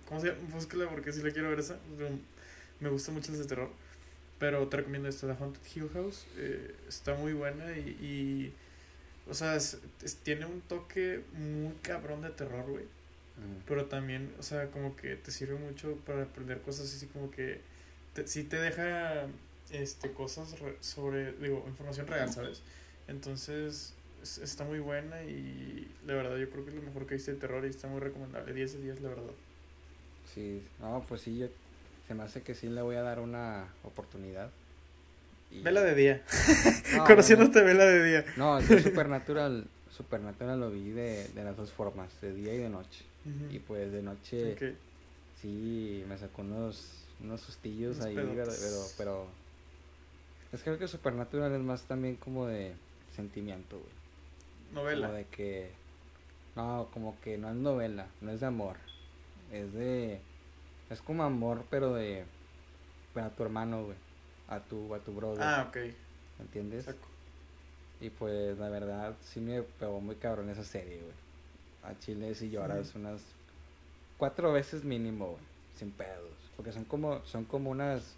Speaker 2: ¿cómo se llama? Búscala porque sí la quiero ver esa. Me gusta mucho el de terror. Pero te recomiendo esta, The Haunted Hill House. eh, está muy buena y, y, o sea, es- es- tiene un toque muy cabrón de terror, güey.
Speaker 3: Mm.
Speaker 2: Pero también, o sea, como que te sirve mucho para aprender cosas así como que te, sí te deja este cosas re- sobre, digo, información real, ¿sabes? Entonces, es- está muy buena y la verdad yo creo que es lo mejor que viste de terror y está muy recomendable. 10 de 10, la verdad.
Speaker 3: Sí, no, pues sí, yo, se me hace que sí le voy a dar una oportunidad. Y-
Speaker 2: Vela de día.
Speaker 3: No,
Speaker 2: Conociéndote, vela de día.
Speaker 3: No, yo Supernatural, Supernatural lo vi de, de las dos formas, de día y de noche. Y pues de noche sí me sacó unos, unos sustillos
Speaker 2: Unos
Speaker 3: ahí, pero, pero, pero... Es que creo que Supernatural es más también como de sentimiento, güey.
Speaker 2: Novela.
Speaker 3: Como de que. No, como que no es novela, no es de amor. Es de. Es como amor, pero de. Bueno, a tu hermano, güey. A tu, a tu brother.
Speaker 2: Ah, ok.
Speaker 3: ¿Entiendes?
Speaker 2: Saco.
Speaker 3: Y pues la verdad sí me pegó muy cabrón esa serie, güey. A Chile sí lloras unas cuatro veces mínimo, güey. Sin pedos. Porque son como, son como unas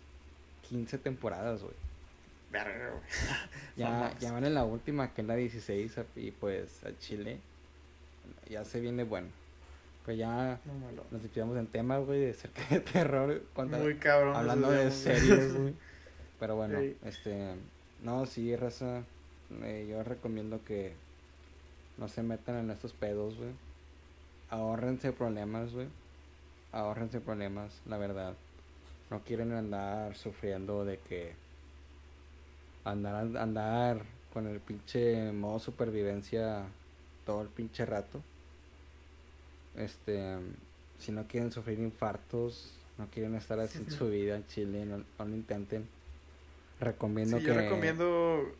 Speaker 3: 15 temporadas, güey.
Speaker 2: Verga, güey.
Speaker 3: Ya, ya van en la última, que es la 16, y pues a Chile ya se viene bueno. Pues ya
Speaker 2: No malo.
Speaker 3: nos desviamos en tema, güey, de cerca de terror. cuando-
Speaker 2: Muy cabrón.
Speaker 3: hablando de series, güey. Pero bueno, este. No, sí, raza. eh, yo recomiendo que no se metan en estos pedos, güey. Ahórrense problemas, güey. Ahórrense problemas, la verdad. No quieren andar sufriendo de que. Andar, andar con el pinche modo supervivencia todo el pinche rato. Este. Si no quieren sufrir infartos, no quieren estar así en su vida en Chile, no, no lo intenten. Recomiendo
Speaker 2: Sí,
Speaker 3: que.
Speaker 2: yo recomiendo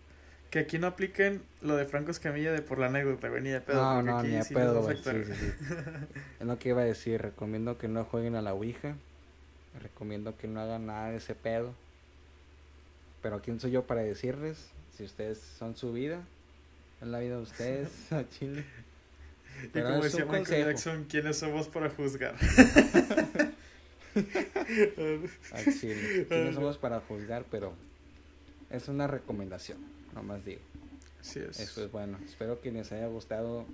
Speaker 2: que aquí no apliquen lo de Franco Escamilla de por la anécdota, güey, ni de pedo.
Speaker 3: No, no,
Speaker 2: aquí
Speaker 3: ni
Speaker 2: sí va
Speaker 3: pedo, güey. Sí,
Speaker 2: afectar.
Speaker 3: sí, sí. Es lo que iba a decir. Recomiendo que no jueguen a la Ouija. Recomiendo que no hagan nada de ese pedo. Pero ¿quién soy yo para decirles? Si ustedes son su vida, es la vida de ustedes a Chile.
Speaker 2: Y
Speaker 3: Pero
Speaker 2: como
Speaker 3: es
Speaker 2: decía Michael
Speaker 3: consejo.
Speaker 2: Jackson, ¿quiénes somos para juzgar?
Speaker 3: Al chile. No somos para juzgar, pero es una recomendación, nomás digo.
Speaker 2: Así es.
Speaker 3: Eso es bueno. Espero que les haya gustado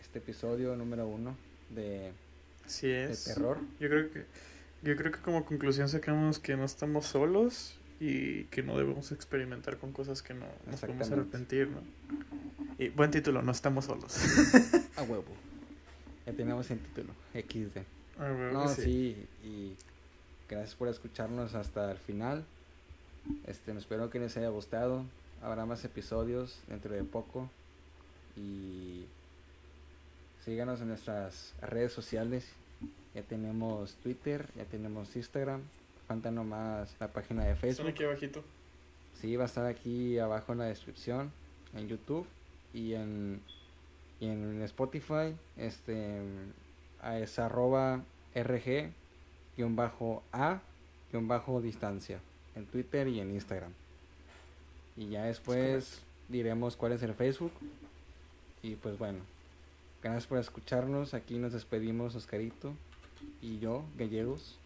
Speaker 3: este episodio número uno de,
Speaker 2: Así
Speaker 3: de
Speaker 2: es.
Speaker 3: terror.
Speaker 2: Yo creo que yo creo que como conclusión sacamos que no estamos solos y que no debemos experimentar con cosas que no nos podemos arrepentir, ¿no? Y buen título, no estamos solos.
Speaker 3: A huevo. Ya tenemos el título. XD.
Speaker 2: Ah, güey,
Speaker 3: No,
Speaker 2: sí.
Speaker 3: sí. Y gracias por escucharnos hasta el final. Este, espero que les haya gustado. Habrá más episodios dentro de poco. Y síganos en nuestras redes sociales. Ya tenemos Twitter, ya tenemos Instagram. Falta nomás la página de
Speaker 2: Están
Speaker 3: Facebook.
Speaker 2: aquí abajito.
Speaker 3: Sí, va a estar aquí abajo en la descripción, en YouTube y en, y en Spotify. Este a- es arroba rg guion bajo a guion bajo distancia en Twitter y en Instagram. Y ya después diremos cuál es el Facebook. Y pues bueno, gracias por escucharnos. Aquí nos despedimos Oscarito y yo, Gallegos.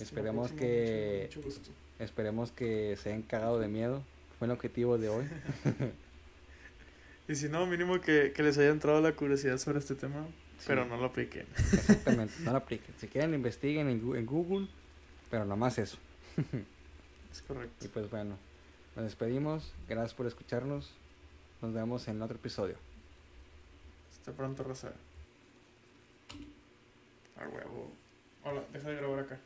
Speaker 3: Esperemos
Speaker 2: próxima,
Speaker 3: que-
Speaker 2: mucho- mucho gusto.
Speaker 3: Esperemos que se hayan cagado de miedo. Fue el objetivo de hoy.
Speaker 2: Y si no, mínimo que, que les haya entrado la curiosidad sobre este tema,
Speaker 3: Sí.
Speaker 2: pero no lo apliquen.
Speaker 3: Exactamente, no lo apliquen. Si quieren, investiguen en, en Google, pero nomás eso.
Speaker 2: Es correcto.
Speaker 3: Y pues bueno, nos despedimos. Gracias por escucharnos. Nos vemos en otro episodio.
Speaker 2: Hasta pronto, Rosa. A huevo. Hola, deja de grabar acá.